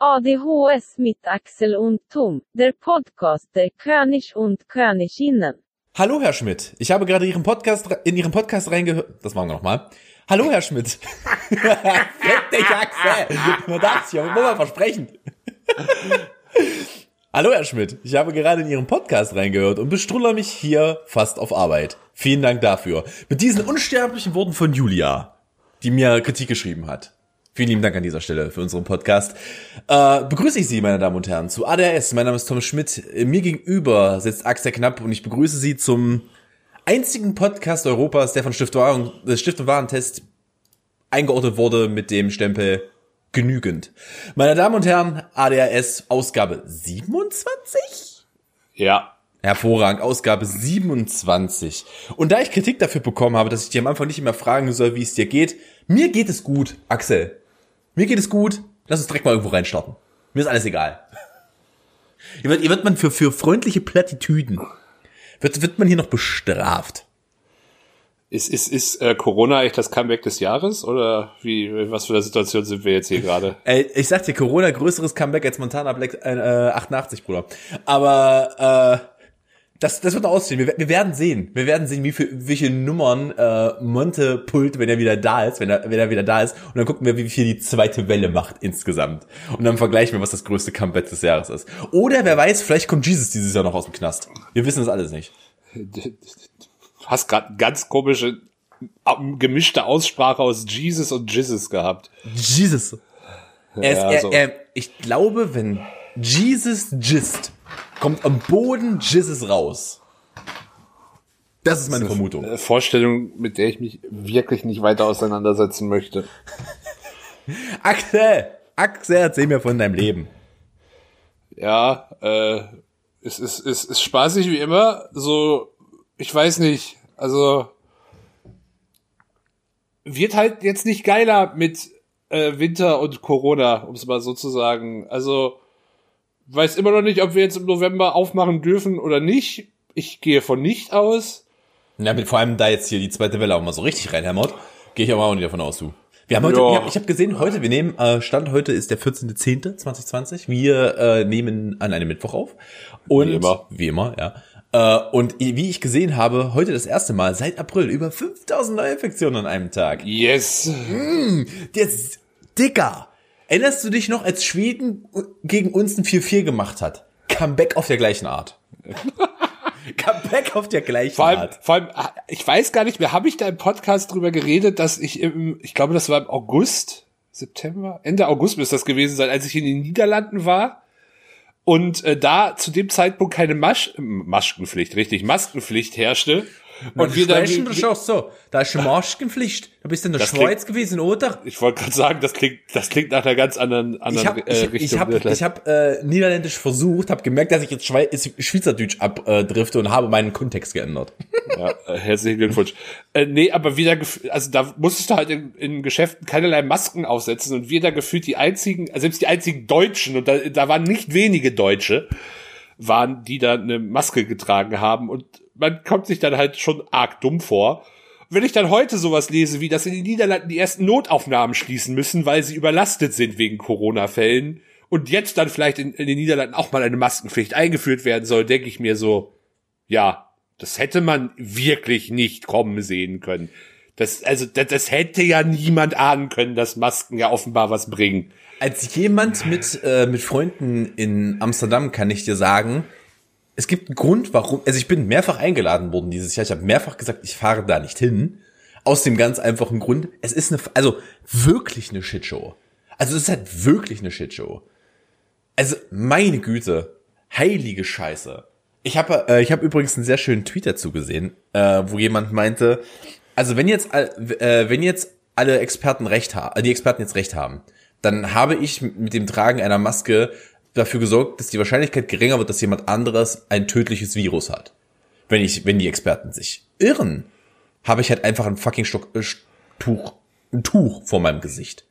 ADHS mit Axel und Tom, der Podcast der König und Königinnen. Hallo, Herr Schmidt. Ich habe gerade Ihren Podcast, in Ihren Podcast reingehört. Das machen wir nochmal. Hallo, Herr Schmidt. Fick dich, Axel. Man darf sich auch immer versprechen. Hallo, Herr Schmidt. Ich habe gerade in Ihren Podcast reingehört und bestruller mich hier fast auf Arbeit. Vielen Dank dafür. Mit diesen unsterblichen Worten von Julia, die mir Kritik geschrieben hat. Vielen lieben Dank an dieser Stelle für unseren Podcast. Äh, begrüße ich Sie, meine Damen und Herren, zu ADRS. Mein Name ist Tom Schmidt. Mir gegenüber sitzt Axel Knapp und ich begrüße Sie zum einzigen Podcast Europas, der von Stift, Waren, äh, Stift und Warentest eingeordnet wurde mit dem Stempel genügend. Meine Damen und Herren, ADRS Ausgabe 27? Ja. Hervorragend, Ausgabe 27. Und da ich Kritik dafür bekommen habe, dass ich dir am Anfang nicht immer fragen soll, wie es dir geht, mir geht es gut, Axel. Mir geht es gut. Lass uns direkt mal irgendwo reinstarten. Mir ist alles egal. Hier wird, hier wird man für, für freundliche Plattitüden, wird, wird man hier noch bestraft. Ist, ist, ist äh, Corona echt das Comeback des Jahres? Oder wie, was für eine Situation sind wir jetzt hier gerade? Ey, ich sag dir, Corona größeres Comeback als Montana Black äh, 88, Bruder. Aber äh, das, das wird noch aussehen. Wir, wir werden sehen. Wir werden sehen, wie viel, welche Nummern äh, Monte pullt, wenn er wieder da ist, wenn er, wenn er wieder da ist. Und dann gucken wir, wie viel die zweite Welle macht insgesamt. Und dann vergleichen wir, was das größte Comeback des Jahres ist. Oder wer weiß, vielleicht kommt Jesus dieses Jahr noch aus dem Knast. Wir wissen das alles nicht. Du hast gerade ganz komische gemischte Aussprache aus Jesus und Jesus gehabt. Jesus. Er ist, er, so. er, ich glaube, wenn Jesus gist, kommt am Boden Jesus raus. Das ist meine Vermutung. Eine Vorstellung, mit der ich mich wirklich nicht weiter auseinandersetzen möchte. Axel, Axel, erzähl mir von deinem Leben. Ja, äh, es ist, es ist spaßig wie immer. So, ich weiß nicht. Also wird halt jetzt nicht geiler mit äh, Winter und Corona, um es mal so zu sagen. Also weiß immer noch nicht, ob wir jetzt im November aufmachen dürfen oder nicht. Ich gehe von nicht aus. Ja, mit, vor allem da jetzt hier die zweite Welle auch mal so richtig reinhämmert, gehe ich aber auch nicht davon aus, du. Wir haben heute, Ja. ich habe hab gesehen, heute, wir nehmen, äh, Stand heute ist der 14.10.2020. Wir äh, nehmen an einem Mittwoch auf. Und, Wie immer. Wie immer, ja. Äh, und wie ich gesehen habe, heute das erste Mal seit April über 5000 Neuinfektionen an einem Tag. Yes. Jetzt, Dicker, erinnerst du dich noch, als Schweden gegen uns ein 4-4 gemacht hat? Comeback auf der gleichen Art. Comeback auf der gleichen Vor allem, Art. vor allem, ich weiß gar nicht mehr, habe ich da im Podcast drüber geredet, dass ich im, ich glaube, das war im August, September, Ende August müsste das gewesen sein, als ich in den Niederlanden war und äh, da zu dem Zeitpunkt keine Masch Maskenpflicht, richtig, Maskenpflicht herrschte. Und wir dann, sprechen das auch so. Da ist schon Maskenpflicht. Da bist du in der Das Schweiz gewesen, oder? ich wollte gerade sagen, das klingt, das klingt nach einer ganz anderen, anderen Ich habe äh, ich, Richtung. ich hab, ich hab, äh, Niederländisch versucht, habe gemerkt, dass ich jetzt Schwei Schweizerdeutsch abdrifte und habe meinen Kontext geändert. Ja, äh, herzlichen Glückwunsch. Äh, nee, aber wieder, also da musstest du halt in, in Geschäften keinerlei Masken aufsetzen und wir da gefühlt die einzigen, also selbst die einzigen Deutschen, und da, da waren nicht wenige Deutsche, waren, die da eine Maske getragen haben und man kommt sich dann halt schon arg dumm vor. Wenn ich dann heute sowas lese, wie dass in den Niederlanden die ersten Notaufnahmen schließen müssen, weil sie überlastet sind wegen Corona-Fällen und jetzt dann vielleicht in, in den Niederlanden auch mal eine Maskenpflicht eingeführt werden soll, denke ich mir so, ja, das hätte man wirklich nicht kommen sehen können. Das, also, das, das hätte ja niemand ahnen können, dass Masken ja offenbar was bringen. Als jemand mit, äh, mit Freunden in Amsterdam kann ich dir sagen, es gibt einen Grund, warum, also ich bin mehrfach eingeladen worden dieses Jahr. Ich habe mehrfach gesagt, ich fahre da nicht hin. Aus dem ganz einfachen Grund, es ist eine, also wirklich eine Shitshow. Also es ist halt wirklich eine Shitshow. Also meine Güte, heilige Scheiße. Ich habe äh, ich habe übrigens einen sehr schönen Tweet dazu gesehen, äh, wo jemand meinte, also wenn jetzt äh, wenn jetzt alle Experten recht haben, die Experten jetzt recht haben, dann habe ich mit dem Tragen einer Maske dafür gesorgt, dass die Wahrscheinlichkeit geringer wird, dass jemand anderes ein tödliches Virus hat. Wenn ich wenn die Experten sich irren, habe ich halt einfach ein fucking Stock, äh, Tuch, ein Tuch vor meinem Gesicht.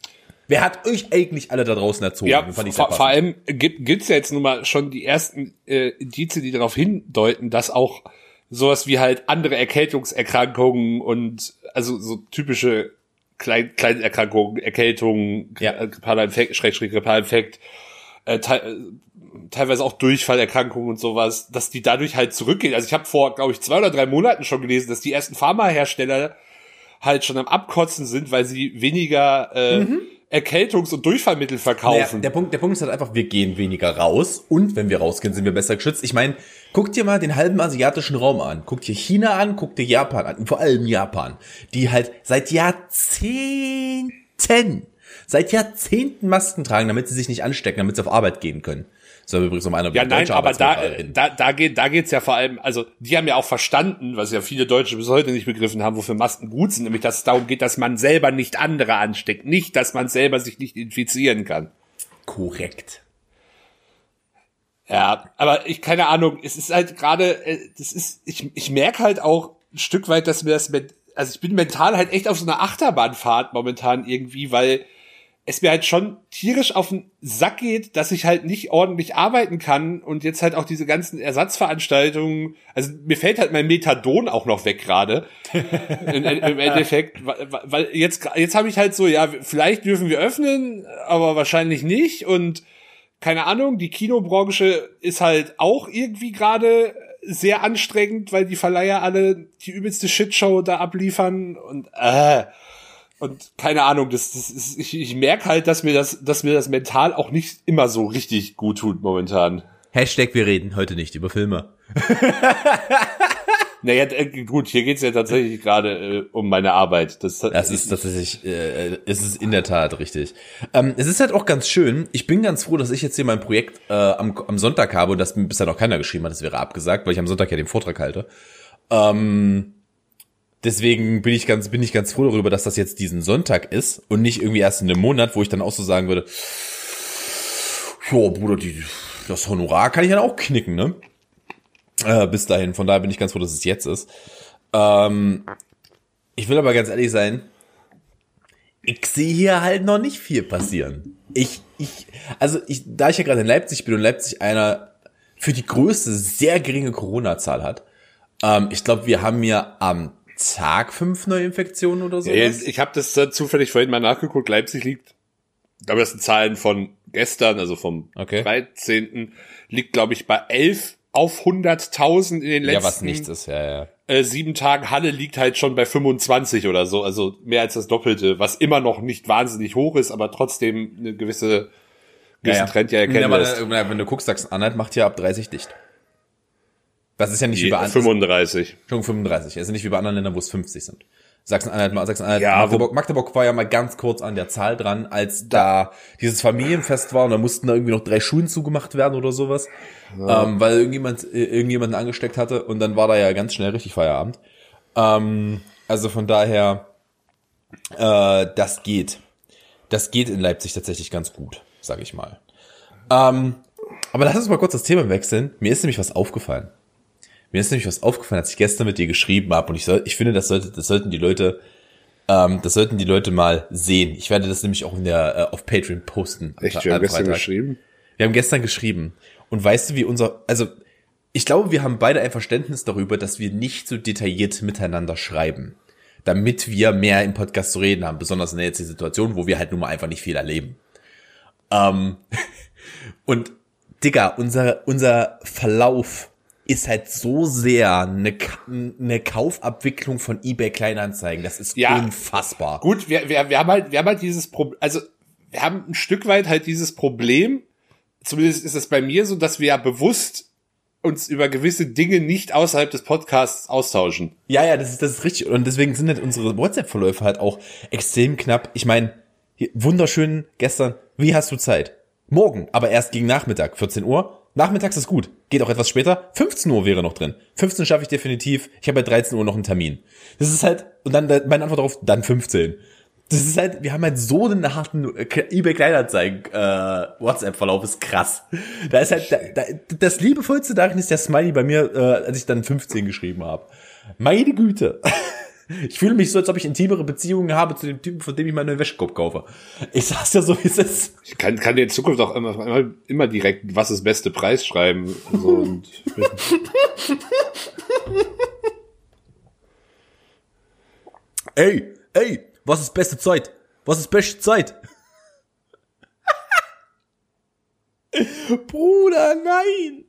Wer hat euch eigentlich alle da draußen erzogen? Ja, vor, vor allem gibt gibt's ja jetzt nun mal schon die ersten äh, Indizien, die darauf hindeuten, dass auch sowas wie halt andere Erkältungserkrankungen und also so typische Klein Kleinerkrankungen, Erkältungen, Ja. ja. grippaler Infekt, Schrägstrich grippaler Infekt, äh, te äh, teilweise auch Durchfallerkrankungen und sowas, dass die dadurch halt zurückgehen. Also ich habe vor, glaube ich, zwei oder drei Monaten schon gelesen, dass die ersten Pharmahersteller halt schon am Abkotzen sind, weil sie weniger äh, mhm. Erkältungs- und Durchfallmittel verkaufen. Naja, der Punkt, der Punkt ist halt einfach, wir gehen weniger raus und wenn wir rausgehen, sind wir besser geschützt. Ich meine, guck dir mal den halben asiatischen Raum an, guck dir China an, guck dir Japan an, vor allem Japan, die halt seit Jahrzehnten, seit Jahrzehnten Masken tragen, damit sie sich nicht anstecken, damit sie auf Arbeit gehen können. Soll übrigens um eine Ja, nein, aber da, da, da geht, da geht's ja vor allem, also, die haben ja auch verstanden, was ja viele Deutsche bis heute nicht begriffen haben, wofür Masken gut sind, nämlich, dass es darum geht, dass man selber nicht andere ansteckt, nicht, dass man selber sich nicht infizieren kann. Korrekt. Ja, aber ich, keine Ahnung, es ist halt gerade, äh, das ist, ich, ich merke halt auch ein Stück weit, dass mir das, also ich bin mental halt echt auf so einer Achterbahnfahrt momentan irgendwie, weil, es mir halt schon tierisch auf den Sack geht, dass ich halt nicht ordentlich arbeiten kann und jetzt halt auch diese ganzen Ersatzveranstaltungen, also mir fällt halt mein Methadon auch noch weg gerade. Im Endeffekt, weil jetzt jetzt habe ich halt so, ja, vielleicht dürfen wir öffnen, aber wahrscheinlich nicht und keine Ahnung, die Kinobranche ist halt auch irgendwie gerade sehr anstrengend, weil die Verleiher alle die übelste Shitshow da abliefern und äh und keine Ahnung, das, das ist, ich, ich merke halt, dass mir das, dass mir das mental auch nicht immer so richtig gut tut momentan. Hashtag, wir reden heute nicht über Filme. naja, äh, gut, hier geht's ja tatsächlich gerade äh, um meine Arbeit. Das, das ist tatsächlich, äh, es ist in der Tat richtig. Ähm, es ist halt auch ganz schön. Ich bin ganz froh, dass ich jetzt hier mein Projekt äh, am, am Sonntag habe und das mir bisher noch keiner geschrieben hat. Das wäre abgesagt, weil ich am Sonntag ja den Vortrag halte. Ähm, Deswegen bin ich ganz, bin ich ganz froh darüber, dass das jetzt diesen Sonntag ist und nicht irgendwie erst in einem Monat, wo ich dann auch so sagen würde, jo, Bruder, die, das Honorar kann ich dann auch knicken, ne? Äh, bis dahin. Von daher bin ich ganz froh, dass es jetzt ist. Ähm, ich will aber ganz ehrlich sein, ich sehe hier halt noch nicht viel passieren. Ich, ich, also ich, da ich ja gerade in Leipzig bin und Leipzig einer für die größte sehr geringe Corona-Zahl hat, ähm, ich glaube, wir haben mir am Tag fünf Neuinfektionen oder so. Ja, ich habe das äh, zufällig vorhin mal nachgeguckt. Leipzig liegt, aber das sind Zahlen von gestern, also vom okay. 13. liegt, glaube ich, bei elf auf 100.000 in den letzten. Ja, was nichts ist, ja, ja. Äh, sieben Tagen Halle liegt halt schon bei 25 oder so, also mehr als das Doppelte, was immer noch nicht wahnsinnig hoch ist, aber trotzdem eine gewisse, gewissen ja, ja. Trend ja erkennen ja, lässt. Wenn du guckst, Sachsen-Anhalt macht ja ab 30 dicht. Das ist ja nicht wie bei anderen. 35. Schon 35. Also nicht wie bei anderen Ländern, wo es 50 sind. Sachsen-Anhalt, Sachsen-Anhalt, ja, Magdeburg, Magdeburg war ja mal ganz kurz an der Zahl dran, als da dieses Familienfest war und da mussten da irgendwie noch drei Schulen zugemacht werden oder sowas, ja. ähm, weil irgendjemand äh, irgendjemanden angesteckt hatte und dann war da ja ganz schnell richtig Feierabend. Ähm, also von daher, äh, das geht. Das geht in Leipzig tatsächlich ganz gut, sag ich mal. Ähm, aber lass uns mal kurz das Thema wechseln. Mir ist nämlich was aufgefallen. Mir ist nämlich was aufgefallen, als ich gestern mit dir geschrieben habe und ich soll, ich finde, das sollte, das sollten die Leute, ähm, das sollten die Leute mal sehen. Ich werde das nämlich auch in der äh, auf Patreon posten. Echt, wir haben gestern Freitag. geschrieben. Wir haben gestern geschrieben. Und weißt du, wie unser, also ich glaube, wir haben beide ein Verständnis darüber, dass wir nicht so detailliert miteinander schreiben, damit wir mehr im Podcast zu reden haben, besonders in der jetzigen Situation, wo wir halt nun mal einfach nicht viel erleben. Ähm, und Digga, unser, unser Verlauf ist halt so sehr eine, eine Kaufabwicklung von eBay Kleinanzeigen. Das ist ja, unfassbar. Gut, wir, wir, wir haben halt, wir haben halt dieses Problem, also wir haben ein Stück weit halt dieses Problem, zumindest ist es bei mir so, dass wir ja bewusst uns über gewisse Dinge nicht außerhalb des Podcasts austauschen. Ja, ja, das ist, das ist richtig. Und deswegen sind halt unsere WhatsApp-Verläufe halt auch extrem knapp. Ich meine, wunderschön gestern, wie hast du Zeit? Morgen, aber erst gegen Nachmittag, 14 Uhr. Nachmittags ist gut. Geht auch etwas später. 15 Uhr wäre noch drin. 15 schaffe ich definitiv. Ich habe bei 13 Uhr noch einen Termin. Das ist halt, und dann meine Antwort darauf, dann 15. Das ist halt, wir haben halt so einen harten eBay Kleinanzeigen äh, WhatsApp-Verlauf ist krass. Da ist halt, da, da, das liebevollste darin ist der Smiley bei mir, äh, als ich dann 15 geschrieben habe. Meine Güte. Ich fühle mich so, als ob ich intimere Beziehungen habe zu dem Typen, von dem ich meine Wäschekorb kaufe. Ich sag's ja so, wie es ist. Ich kann, kann dir in Zukunft auch immer, immer, immer direkt, was ist beste Preis schreiben. So, und ey, ey, was ist beste Zeit? Was ist beste Zeit? Bruder, nein.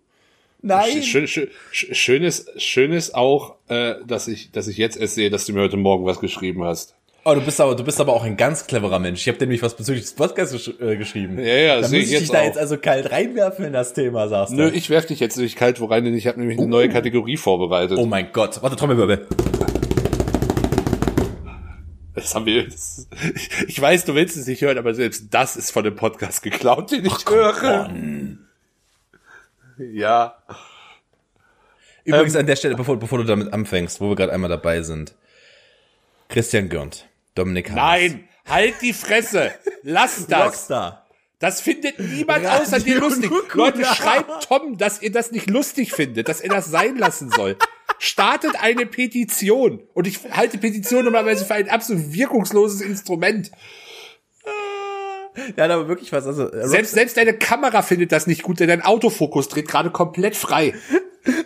Nein. Schön, schön, schön, ist, schön ist auch, äh, dass ich, dass ich jetzt erst sehe, dass du mir heute Morgen was geschrieben hast. Oh, du bist aber, du bist aber auch ein ganz cleverer Mensch. Ich habe nämlich was bezüglich des Podcasts gesch äh, geschrieben. Ja, ja, da muss ich ich dich jetzt da auch. jetzt also kalt reinwerfen in das Thema, sagst du. Nö, ich werf dich jetzt nicht kalt wo rein, denn ich habe nämlich eine neue Kategorie vorbereitet. oh mein Gott. Warte, Trommelwirbel. Das haben wir. Das, ich, ich weiß, du willst es nicht hören, aber selbst das ist von dem Podcast geklaut, den ich höre. Ja. Übrigens an der Stelle, bevor, bevor du damit anfängst, wo wir gerade einmal dabei sind. Christian Gürnt, Dominik Haas. Nein, halt die Fresse. Lass das. Rockstar. Das findet niemand Radio außer dir lustig. Leute, schreibt Tom, dass ihr das nicht lustig findet, dass er das sein lassen soll. Startet eine Petition. Und ich halte Petition normalerweise für ein absolut wirkungsloses Instrument. Der hat aber wirklich was. Also, äh, Selbst, selbst deine Kamera findet das nicht gut, denn dein Autofokus dreht gerade komplett frei.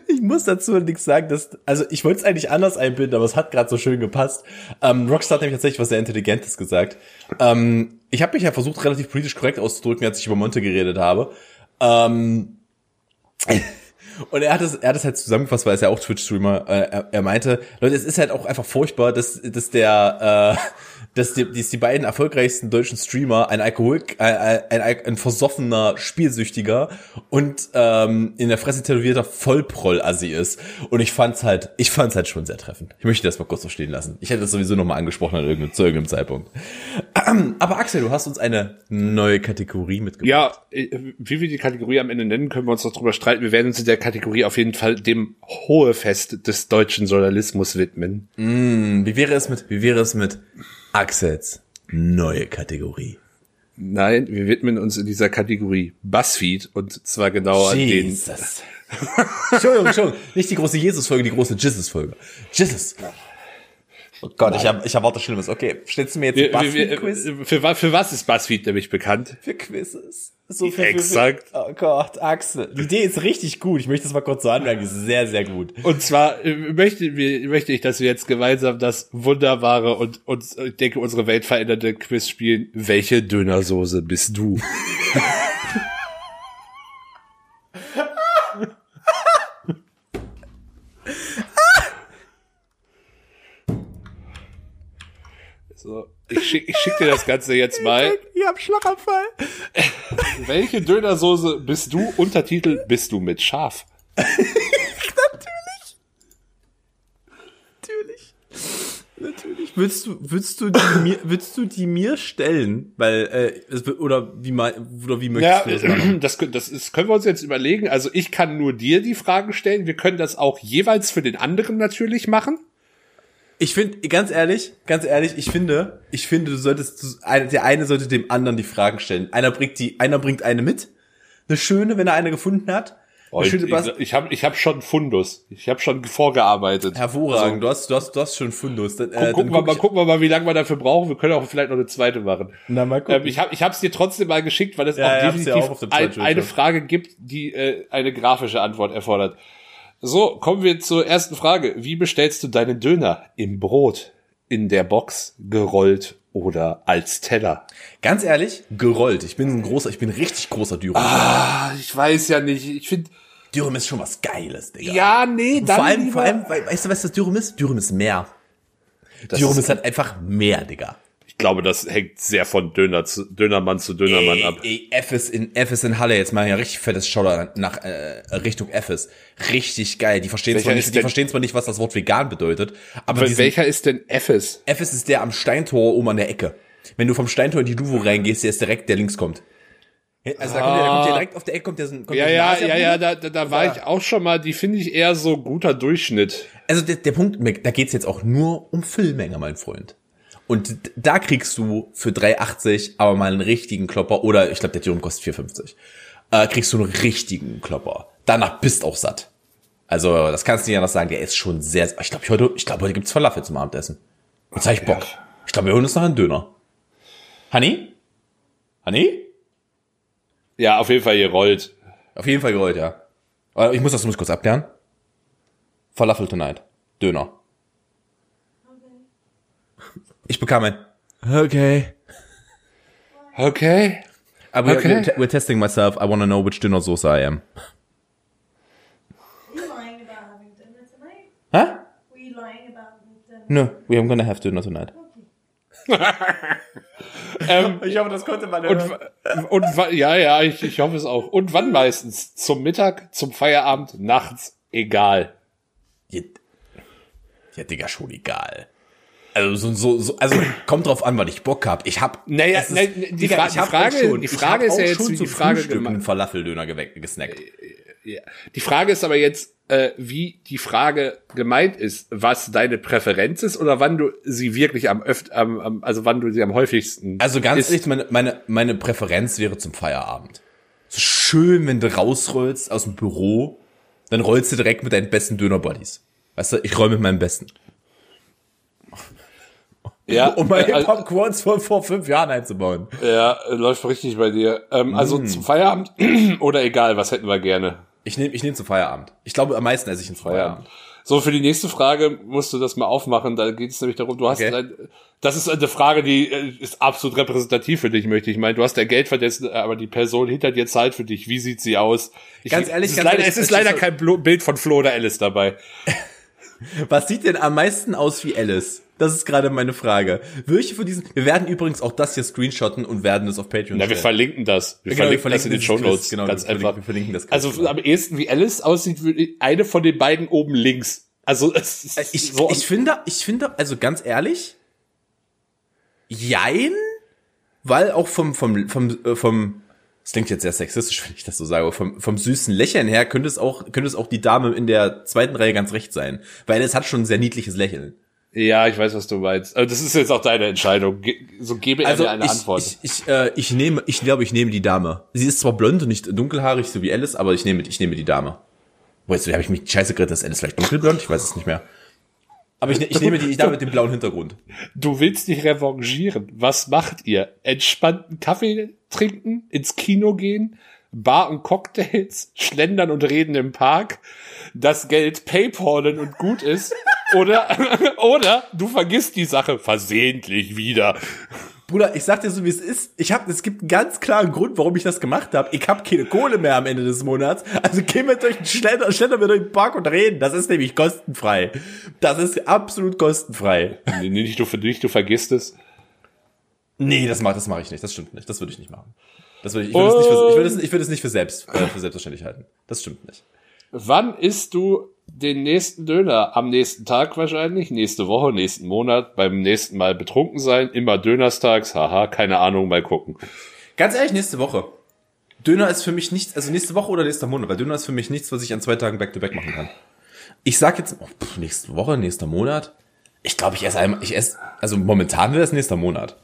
Ich muss dazu nichts sagen, dass, also ich wollte es eigentlich anders einbinden, aber es hat gerade so schön gepasst. Ähm, Rockstar hat nämlich tatsächlich was sehr Intelligentes gesagt. Ähm, ich habe mich ja versucht, relativ politisch korrekt auszudrücken, als ich über Monte geredet habe. Ähm, und er hat es, er hat es halt zusammengefasst, weil er ist ja auch Twitch-Streamer. Äh, er, er meinte, Leute, es ist halt auch einfach furchtbar, dass, dass der, äh, dass die, dass die beiden erfolgreichsten deutschen Streamer ein Alkoholik, ein, ein, ein, ein versoffener Spielsüchtiger und ähm, in der Fresse tätowierter Vollproll-Assi ist. Und ich fand's halt, ich fand's halt schon sehr treffend. Ich möchte das mal kurz so stehen lassen. Ich hätte das sowieso nochmal angesprochen an irgendeinem, zu irgendeinem Zeitpunkt. Aber Axel, du hast uns eine neue Kategorie mitgebracht. Ja, äh, wie wir die Kategorie am Ende nennen, können wir uns noch drüber streiten. Wir werden uns in der Kategorie auf jeden Fall dem Hohefest des deutschen Journalismus widmen. Wie wäre es mit, wie wäre es mit Axels neue Kategorie? Nein, wir widmen uns in dieser Kategorie Buzzfeed und zwar genau an den. Jesus. Entschuldigung, Entschuldigung. Nicht die große Jesus-Folge, die große Jesus-Folge. Jesus. Oh Gott, ich, hab, ich erwarte Schlimmes. Okay, stellst du mir jetzt Wir, Buzzfeed-Quiz? für, für was ist Buzzfeed nämlich bekannt? Für Quizzes. So für, Exakt. Für, oh Gott, Axel. Die Idee ist richtig gut. Ich möchte das mal kurz so anmerken. Die ist sehr, sehr gut. Und zwar äh, möchte, möchte ich, dass wir jetzt gemeinsam das wunderbare und, und ich denke, unsere Welt veränderte Quiz spielen. Welche Dönersoße bist du? So, ich schick, ich schick dir das Ganze jetzt mal. Ich hab Schlaganfall. Welche Dönersoße bist du? Untertitel bist du mit Schaf? Natürlich. Natürlich. Willst du, willst du die mir, willst du die mir stellen? Weil, äh, oder wie mal, oder wie möchtest Ja, du das das, das ist, können wir uns jetzt überlegen. Also ich kann nur dir die Fragen stellen. Wir können das auch jeweils für den anderen natürlich machen. Ich finde, ganz ehrlich, ganz ehrlich, ich finde, ich finde, du solltest, der eine sollte dem anderen die Fragen stellen. Einer bringt die, einer bringt eine mit. Eine schöne, wenn er eine gefunden hat. Schöne ich ich habe ich hab schon Fundus. Ich habe schon vorgearbeitet. Hervorragend. Du hast, du hast, du hast schon Fundus. Dann, äh, Guck, dann gucken, wir guck mal, ich- gucken wir mal, wie lange wir dafür brauchen. Wir können auch vielleicht noch eine zweite machen. Na, mal gucken. Ähm, ich habe ich hab's dir trotzdem mal geschickt, weil es Ja, auch hab's ja definitiv auch auf dem ein, eine. Frage gibt, die äh, eine grafische Antwort erfordert. So, kommen wir zur ersten Frage. Wie bestellst du deinen Döner? Im Brot, in der Box, gerollt oder als Teller? Ganz ehrlich, gerollt. Ich bin ein großer, ich bin ein richtig großer Dürüm. Ah, ich weiß ja nicht. Ich finde, Dürüm ist schon was Geiles, Digga. ja, nee, dann vor allem, lieber- vor allem, we- weißt du, was das Dürüm ist? Dürüm ist mehr. Das Dürüm ist halt einfach mehr, Digga. Ich glaube, das hängt sehr von Döner zu, Dönermann zu Dönermann ey, ab. Ey, F ist in, F ist in Halle jetzt mal ja richtig fettes Shoutout nach äh, Richtung F ist. Richtig geil. Die verstehen Welcher zwar ist nicht, die denn- verstehen zwar nicht, was das Wort vegan bedeutet, aber diesen, Welcher ist denn Effes? F ist der am Steintor oben an der Ecke. Wenn du vom Steintor in die Duvo reingehst, der ist direkt, der links kommt. Also da kommt der, der kommt der direkt auf der Ecke, kommt der, so ein- kommt Ja, der ja, Asiabude. ja, ja, da, da, da war Ja. ich auch schon mal. Die finde ich eher so guter Durchschnitt. Also der, der Punkt, da geht's jetzt auch nur um Füllmenge, mein Freund. Und da kriegst du für 3,80 aber mal einen richtigen Klopper, oder ich glaube, der Dürüm kostet 4,50. Äh, kriegst du einen richtigen Klopper. Danach bist auch satt. Also, das kannst du nicht anders sagen, der ist schon sehr, ich glaube, heute, ich glaube, heute gibt's Falafel zum Abendessen. Jetzt hab ich Bock. Ich glaube, wir holen uns noch einen Döner. Honey? Honey? Ja, auf jeden Fall gerollt. Auf jeden Fall gerollt, ja. Ich muss das muss kurz abklären. Falafel tonight. Döner. Ich bekam ein Okay. Okay. Aber we're, Okay. we're, we're testing myself. I want to know which Dönersoße I am. Were you lying about having dinner tonight? Huh? Were you lying about dinner? No, we are gonna have dinner tonight. Ähm, Ich hoffe, das konnte man und, und wa- ja, ja, ich, ich hoffe es auch. Und wann meistens? Zum Mittag, zum Feierabend, nachts, egal. Ja, ja, Digga, schon egal. Also, so, so, so, also kommt drauf an, was ich Bock hab. Ich hab. Naja, ist- ne, die Digga, Fra- ich die hab Frage- schon, die Frage ist ja jetzt, schon wie die Frage gemacht- einen Falafeldöner gesnackt. Ja. Die Frage ist aber jetzt, äh, wie die Frage gemeint ist, was deine Präferenz ist oder wann du sie wirklich am öft, am, am also wann du sie am häufigsten. Also ganz isst. ehrlich, meine, meine, meine Präferenz wäre zum Feierabend. So schön, wenn du rausrollst aus dem Büro, dann rollst du direkt mit deinen besten Döner-Buddies. Weißt du, ich roll mit meinem besten. Ja, Um mal äh, Hip-Hop-Quads von vor fünf Jahren einzubauen. ja, läuft richtig bei dir. Ähm, Also Mm. zum Feierabend oder egal, was hätten wir gerne? Ich nehme ich nehm zum Feierabend. Ich glaube, am meisten esse ich ins Feierabend. So, für die nächste Frage musst du das mal aufmachen. Da geht es nämlich darum, du hast Okay. ein, das ist eine Frage, die äh, ist absolut repräsentativ für dich, möchte ich meinen. Du hast dein Geld vergessen, aber die Person hinter dir zahlt für dich. Wie sieht sie aus? Ich, Ganz ehrlich, es ist ganz leider, ehrlich, es ist leider ist- kein Bild von Flo oder Alice dabei. Was sieht denn am meisten aus wie Alice? Das ist gerade meine Frage. Welche von diesen, wir werden übrigens auch das hier screenshotten und werden es auf Patreon Na, wir stellen. verlinken das. Wir Genau, wir verlinken das in den Show Notes. genau, ganz wir verlinken- einfach. wir verlinken das also genau. am ehesten, wie Alice aussieht, eine von den beiden oben links. Also es ist Äh, Ich, so ich finde, ich finde, also ganz ehrlich, jein, weil auch vom, vom, vom, äh, vom, das klingt jetzt sehr sexistisch, wenn ich das so sage, aber vom, vom süßen Lächeln her könnte es auch, könnte es auch die Dame in der zweiten Reihe ganz recht sein, weil es hat schon ein sehr niedliches Lächeln. Ja, ich weiß, was du meinst. Aber das ist jetzt auch deine Entscheidung. So gebe Also er mir eine ich, Antwort. ich, ich, äh, ich nehme, ich glaube, ich nehme die Dame. Sie ist zwar blond und nicht dunkelhaarig, so wie Alice, aber ich nehme, ich nehme die Dame. Wo jetzt habe ich mich scheiße geredet, ist Alice vielleicht dunkelblond? Ich weiß es nicht mehr. Aber ich, ne- ich nehme die Dame mit dem blauen Hintergrund. Du willst dich revanchieren. Was macht ihr? Entspannten Kaffee trinken? Ins Kino gehen? Bar und Cocktails? Schlendern und reden im Park? Das Geld Paypalen und gut ist? Oder, oder du vergisst die Sache versehentlich wieder. Bruder, ich sag dir so, wie es ist. Ich hab, es gibt einen ganz klaren Grund, warum ich das gemacht habe. Ich habe keine Kohle mehr am Ende des Monats. Also gehen wir durch den Schlender, schlendern wir durch den Park und reden. Das ist nämlich kostenfrei. Das ist absolut kostenfrei. Nee, nicht du, nicht du vergisst es. Nee, das mache das mach ich nicht. Das stimmt nicht. Das würde ich nicht machen. Das würde ich, ich würde es nicht für, ich würde es, ich würde es nicht für selbst, äh, für selbstverständlich halten. Das stimmt nicht. Wann isst du den nächsten Döner? Am nächsten Tag wahrscheinlich, nächste Woche, nächsten Monat, beim nächsten Mal betrunken sein, immer Dönerstags, haha, keine Ahnung, mal gucken. Ganz ehrlich, nächste Woche. Döner ist für mich nichts, also nächste Woche oder nächster Monat, weil Döner ist für mich nichts, was ich an zwei Tagen back-to-back machen kann. Ich sag jetzt, oh, pff, nächste Woche, nächster Monat. Ich glaube, ich esse einmal, ich esse, also momentan wäre es nächster Monat.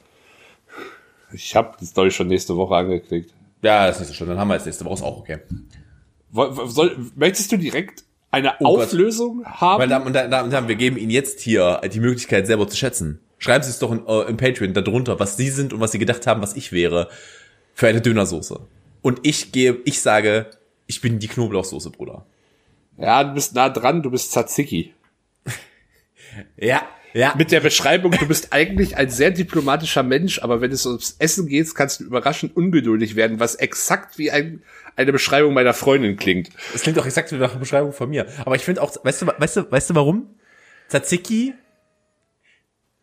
Ich habe das, glaube ich, schon nächste Woche angeklickt. Ja, das ist nicht so schlimm, dann haben wir jetzt nächste Woche, ist auch okay. Soll, möchtest du direkt eine Oh Gott. Auflösung haben? Meine Damen und Herren, wir geben Ihnen jetzt hier die Möglichkeit, selber zu schätzen. Schreiben Sie es doch in, äh, im Patreon darunter, was Sie sind und was Sie gedacht haben, was ich wäre für eine Dönersoße. Und ich gehe, ich sage, ich bin die Knoblauchsoße, Bruder. ja, du bist nah dran, du bist Tzatziki. Ja, ja. Mit der Beschreibung, du bist eigentlich ein sehr diplomatischer Mensch, aber wenn es ums Essen geht, kannst du überraschend ungeduldig werden, was exakt wie ein, eine Beschreibung meiner Freundin klingt. Es klingt auch exakt wie einer Beschreibung von mir. Aber ich finde auch, weißt du, weißt du, weißt du warum? Tzatziki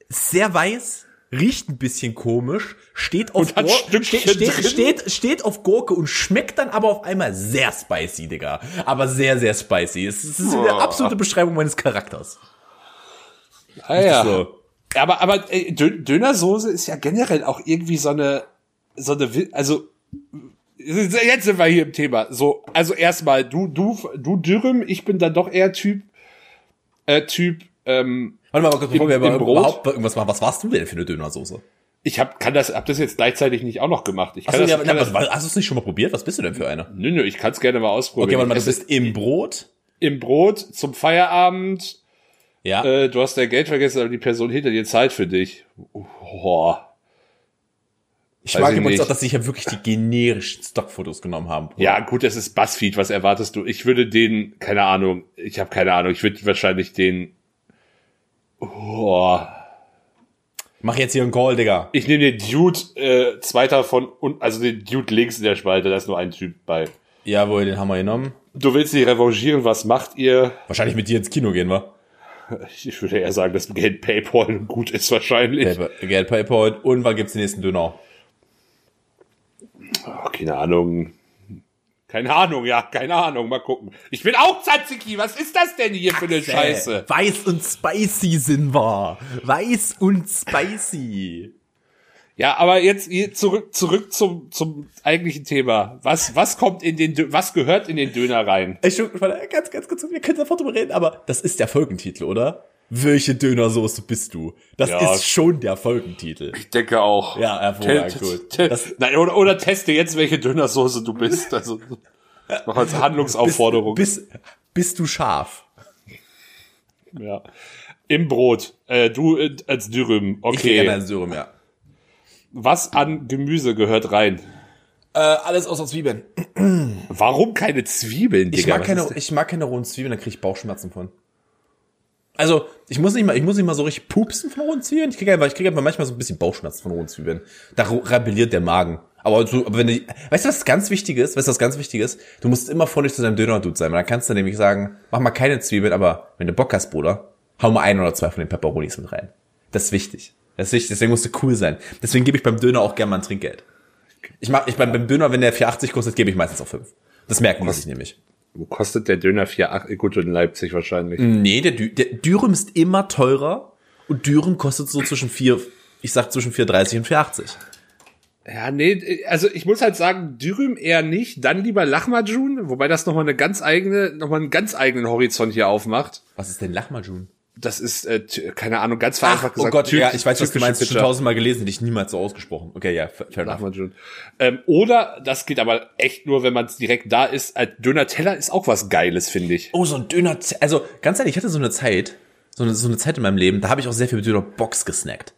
ist sehr weiß, riecht ein bisschen komisch, steht auf Gurke, steht, steht, steht, steht auf Gurke und schmeckt dann aber auf einmal sehr spicy, Digga. Aber sehr, sehr spicy. Es ist eine absolute Beschreibung meines Charakters. Ah, ja. So. Aber, aber äh, Dö- Dönersoße ist ja generell auch irgendwie so eine, so eine, also jetzt sind wir hier im Thema. So, also erstmal du, du, du Dürrem, ich bin dann doch eher Typ, äh, Typ. Ähm, Warte mal, kurz, bevor Im- wir im überhaupt irgendwas machen. Was warst du denn für eine Dönersoße? ich hab, kann das, hab das jetzt gleichzeitig nicht auch noch gemacht. Ich kann Achso, das, ja, kann das, hast du es nicht schon mal probiert? Was bist du denn für eine? nö, nö, ich kann es gerne mal ausprobieren. Okay, warte mal, du bist im Brot. im Brot zum Feierabend. Ja. Äh, du hast dein Geld vergessen, aber die Person hinter dir zahlt für dich. Oh. ich weiß mag ich übrigens auch, dass sie hier wirklich die generischen Stockfotos genommen haben. Ja, gut, das ist Buzzfeed. Was erwartest du? Ich würde den, keine Ahnung, ich habe keine Ahnung, ich würde wahrscheinlich den. Oh, Mach jetzt hier einen Call, Digga. Ich nehme den Dude äh, zweiter von und also den Dude links in der Spalte, da ist nur ein Typ bei. Jawohl, den haben wir genommen. Du willst dich revanchieren, was macht ihr? Wahrscheinlich mit dir ins Kino gehen, wa? Ich würde eher sagen, dass Geld Paypal gut ist wahrscheinlich. Geld, Paypal. Und wann gibt's den nächsten Döner? Oh, keine Ahnung. Keine Ahnung, ja, keine Ahnung, mal gucken. Ich bin auch Tzatziki, was ist das denn hier für eine Scheiße? Weiß und spicy sind wir. Weiß und spicy. Ja, aber jetzt zurück, zurück zum, zum eigentlichen Thema. Was, was kommt in den, Dö- was gehört in den Döner rein? Ich, ganz, ganz kurz, wir können sofort drüber reden, aber das ist der Folgentitel, oder? Welche Dönersoße bist du? Das Ja. ist schon der Folgentitel. Ich denke auch. Ja, hervorragend, gut. Nein, oder, oder teste jetzt, welche Dönersoße du bist. Also, noch als Handlungsaufforderung. Bist, bist, bist du scharf? ja. Im Brot. Äh, du äh, als Dürüm. Ich Okay. ins Dürüm, ja. Was an Gemüse gehört rein? Äh, alles außer Zwiebeln. Warum keine Zwiebeln, Digga? Ich mag Was keine, ich mag keine rohen Zwiebeln, da kriege ich Bauchschmerzen von. Also, ich muss nicht mal, ich muss nicht mal so richtig pupsen von rohen Zwiebeln. Ich kriege einfach, ich kriege einfach manchmal so ein bisschen Bauchschmerzen von rohen Zwiebeln. Da rebelliert der Magen. Aber, so, aber wenn du, weißt du, was ganz wichtig ist? Weißt du, was ganz wichtig ist? Du musst immer freundlich zu deinem Döner-Dude sein. weil Dann kannst du nämlich sagen, mach mal keine Zwiebeln, aber wenn du Bock hast, Bruder, hau mal ein oder zwei von den Pepperonis mit rein. Das ist wichtig. Das ist wichtig, deswegen musst du cool sein. Deswegen gebe ich beim Döner auch gerne mal ein Trinkgeld. Ich mach, ich beim, beim Döner, wenn der 4,80 kostet, gebe ich meistens auch 5. Das merken die sich nämlich. Wo kostet der Döner 4,8? Gut, in Leipzig wahrscheinlich. Nee, der, Dü der Dürüm ist immer teurer und Dürüm kostet so zwischen 4, ich sag zwischen 4,30 und 4,80. Ja, nee, also ich muss halt sagen, Dürüm eher nicht, dann lieber Lahmacun, wobei das nochmal eine ganz eigene, nochmal einen ganz eigenen Horizont hier aufmacht. Was ist denn Lahmacun? Das ist, äh, keine Ahnung, ganz vereinfacht oh gesagt. Gott, türk- ja, ich weiß, was du meinst. Schon Pizza. tausendmal gelesen, hätte ich niemals so ausgesprochen. Okay, ja, fair enough. Lahmacun. Ähm, oder, das geht aber echt nur, wenn man es direkt da ist, als Döner-Teller ist auch was Geiles, finde ich. Oh, so ein Döner, also ganz ehrlich, ich hatte so eine Zeit, so eine, so eine Zeit in meinem Leben, da habe ich auch sehr viel mit Döner-Box gesnackt.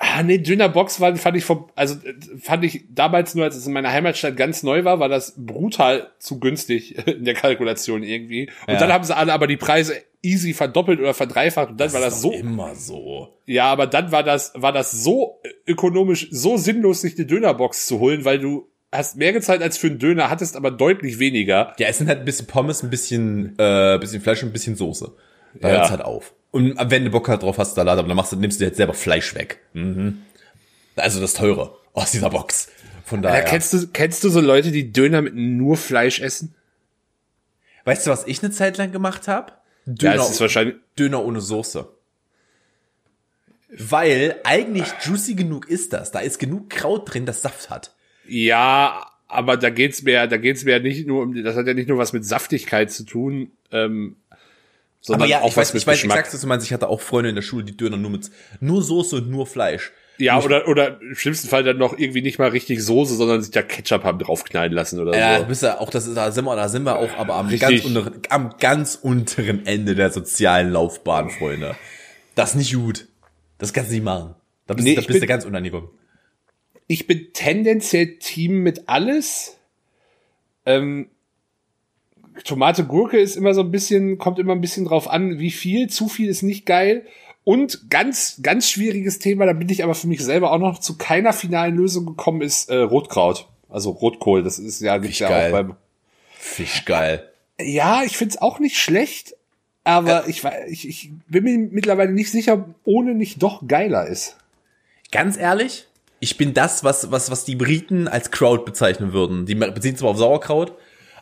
Ah, nee, Dönerbox war, fand ich vom, also äh, fand ich damals nur, als es in meiner Heimatstadt ganz neu war, war das brutal zu günstig in der Kalkulation irgendwie. Und Ja. dann haben sie alle aber die Preise easy verdoppelt oder verdreifacht und dann war das so, immer so. ja, aber dann war das, war das so ökonomisch, so sinnlos, sich eine Dönerbox zu holen, weil du hast mehr gezahlt als für einen Döner, hattest aber deutlich weniger. Ja, es sind halt ein bisschen Pommes, ein bisschen, äh, bisschen Fleisch und ein bisschen Soße. Da Ja. hört's halt auf. Und wenn du Bock halt drauf hast, Salat, aber dann machst du, nimmst du dir jetzt selber Fleisch weg. Mhm. Also das Teure aus dieser Box. Von Ja, daher. kennst du, kennst du so Leute, die Döner mit nur Fleisch essen? weißt du, was ich eine Zeit lang gemacht habe? Ja, Döner, es ist wahrscheinlich, Döner ohne Soße. Weil eigentlich juicy genug ist das. Da ist genug Kraut drin, das Saft hat. Ja, aber da geht's mir, da geht's mir ja nicht nur um, das hat ja nicht nur was mit Saftigkeit zu tun, ähm, sondern Aber ja, auch ich was weiß, mit ich weiß Geschmack. exakt, was du meinst. Ich hatte auch Freunde in der Schule, die Döner nur mit, nur Soße und nur Fleisch. ja, oder, oder im schlimmsten Fall dann noch irgendwie nicht mal richtig Soße, sondern sich da Ketchup haben draufknallen lassen oder Ja, so. bist ja auch, das ist, da sind wir, da sind wir auch, aber am Richtig. ganz unteren, am ganz unteren Ende der sozialen Laufbahn, Freunde. Das ist nicht gut. Das kannst du nicht machen. Da bist, Nee, da bist du bin- ganz unangenehm. Ich bin tendenziell Team mit alles. Ähm, Tomate, Gurke ist immer so ein bisschen, kommt immer ein bisschen drauf an, wie viel. Zu viel ist nicht geil. Und ganz, ganz schwieriges Thema, da bin ich aber für mich selber auch noch zu keiner finalen Lösung gekommen, ist äh, Rotkraut. Also Rotkohl, das ist ja, gibt's ja geil. auch beim. Fischgeil. Ja, ich find's auch nicht schlecht, aber ich, wei- ich, ich bin mir mittlerweile nicht sicher, ob ohne nicht doch geiler ist. Ganz ehrlich, ich bin das, was, was, was die Briten als Kraut bezeichnen würden. Die beziehen zwar auf Sauerkraut,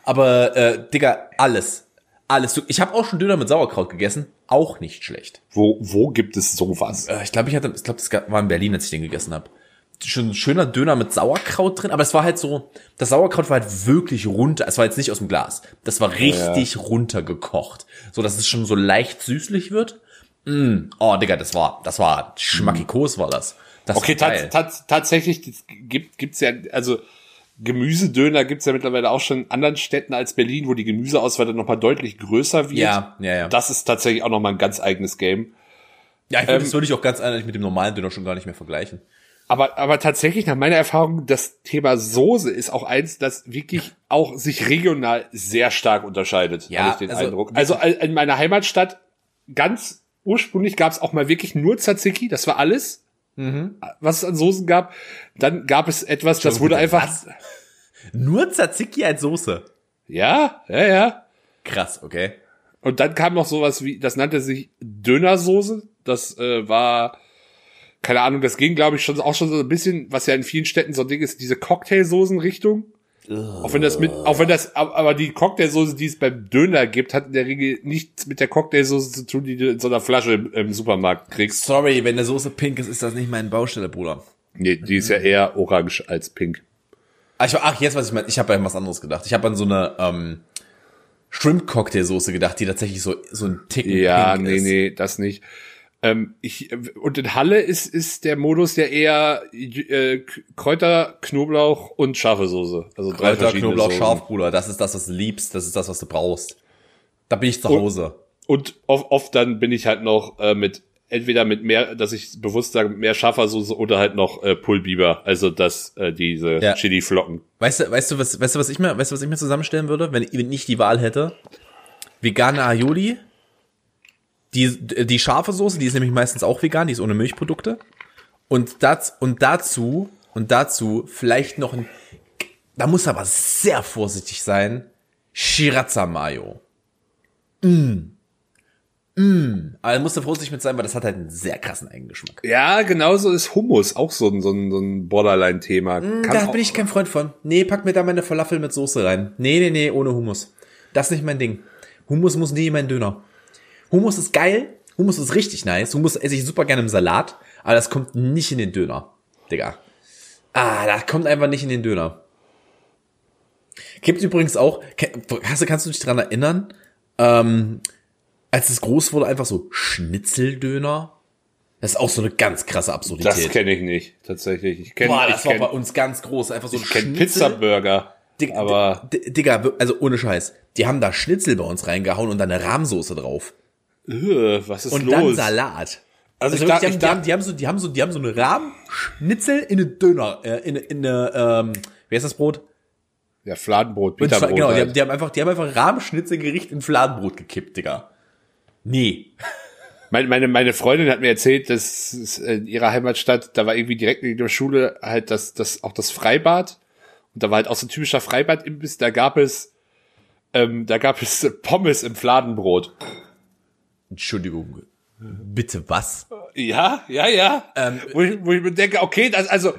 aber, äh, Digga, alles. Alles. Ich habe auch schon Döner mit Sauerkraut gegessen. Auch nicht schlecht. Wo, wo gibt es sowas? Äh, ich glaube, ich hatte, ich glaube, das war in Berlin, als ich den gegessen habe. Schon ein schöner Döner mit Sauerkraut drin, aber es war halt so, das Sauerkraut war halt wirklich runter, es war jetzt nicht aus dem Glas. Das war richtig runtergekocht. So, dass es schon so leicht süßlich wird. Mm. Oh, Digga, das war, das war schmackikos war das. das Okay, war tats tats tatsächlich gibt's ja also Gemüsedöner gibt's ja mittlerweile auch schon in anderen Städten als Berlin, wo die Gemüseauswahl dann noch mal deutlich größer wird. Ja, ja, ja. Das ist tatsächlich auch noch mal ein ganz eigenes Game. ja, ich würde ähm, das würde ich auch ganz ehrlich mit dem normalen Döner schon gar nicht mehr vergleichen. Aber, aber tatsächlich, nach meiner Erfahrung, das Thema Soße ist auch eins, das wirklich auch sich regional sehr stark unterscheidet, Ja, habe ich den also- Eindruck. Also in meiner Heimatstadt, ganz ursprünglich gab's auch mal wirklich nur Tzatziki, das war alles. Was es an Soßen gab. Dann gab es etwas, das wurde einfach. was? Nur Tzatziki als Soße. Ja, ja, ja. Krass, okay. Und dann kam noch sowas wie, das nannte sich Dönersoße. Das äh, war, keine Ahnung, das ging, glaube ich, schon auch schon so ein bisschen, was ja in vielen Städten so ein Ding ist, diese Cocktailsoßen-Richtung. Auch wenn das mit, auch wenn das, aber die Cocktailsoße, die es beim Döner gibt, hat in der Regel nichts mit der Cocktailsoße zu tun, die du in so einer Flasche im, im Supermarkt kriegst. Sorry, wenn der Soße pink ist, ist das nicht meine Baustelle, Bruder. Nee, die ist ja eher orange als pink. Ach, ich, ach jetzt was ich meine. Ich habe an was anderes gedacht. Ich habe an so eine ähm, Shrimp-Cocktailsoße gedacht, die tatsächlich so so ein Ticken Ja, pink nee, ist. nee, das nicht. Ähm, ich, und in Halle ist, ist der Modus ja eher äh, Kräuter, Knoblauch und scharfe Soße. Also drei Kräuter, verschiedene Knoblauch, Soßen. scharf, Bruder. Das ist das, was du liebst. Das ist das, was du brauchst. Da bin ich zu Hause. Und oft, oft dann bin ich halt noch äh, mit entweder mit mehr, dass ich bewusst sage, mehr scharfer Soße oder halt noch äh, Pulbiber, also das äh, diese Ja. Chili-Flocken. Weißt du, weißt du, was, weißt du, was ich mir, weißt du, was ich mir zusammenstellen würde, wenn, wenn ich die Wahl hätte? Vegane Aioli. Die, die scharfe Soße, die ist nämlich meistens auch vegan, die ist ohne Milchprodukte. Und das, und dazu, und dazu vielleicht noch ein, da muss aber sehr vorsichtig sein, Shiratza Mayo. Mm. Mm. Aber da musst du vorsichtig mit sein, weil das hat halt einen sehr krassen Eigengeschmack. Ja, genauso ist Hummus auch so ein, so ein, so ein Borderline-Thema. Kann Da bin ich kein Freund von. Nee, pack mir da meine Falafel mit Soße rein. Nee, nee, nee, ohne Hummus. Das ist nicht mein Ding. Hummus muss nie in meinen Döner. Hummus ist geil. Hummus ist richtig nice. Hummus esse ich super gerne im Salat. Aber das kommt nicht in den Döner. Digga. Ah, das kommt einfach nicht in den Döner. Gibt übrigens auch, hast du, kannst du dich dran erinnern, ähm, als es groß wurde, einfach so Schnitzeldöner? Das ist auch so eine ganz krasse Absurdität. das kenne ich nicht, tatsächlich. Ich kenne Boah, ich das war kenn, bei uns ganz groß. Einfach so ich kenn Schnitzel. Pizzaburger. Dig- aber Digga, also ohne Scheiß. Die haben da Schnitzel bei uns reingehauen und dann eine Rahmsoße drauf. Was ist Und los? dann Salat. Also ich wirklich, darf- die, haben, ich die, haben, die haben so, die haben so, die haben so eine Rahmschnitzel in eine Döner, äh, in, in eine, ähm, wie heißt das Brot? ja, Fladenbrot, Und Bitterbrot. genau, die halt. haben, die haben einfach, die haben einfach Rahmschnitzelgericht in Fladenbrot gekippt, Digga. Nee. Meine, meine, meine Freundin hat mir erzählt, dass in ihrer Heimatstadt, da war irgendwie direkt in der Schule halt das, das, auch das Freibad. Und da war halt auch so ein typischer Freibad-Imbiss, da gab es, ähm, da gab es Pommes im Fladenbrot. Entschuldigung. Bitte was? Ja, ja, ja. Ähm, wo, ich, wo ich mir denke, okay, das, also,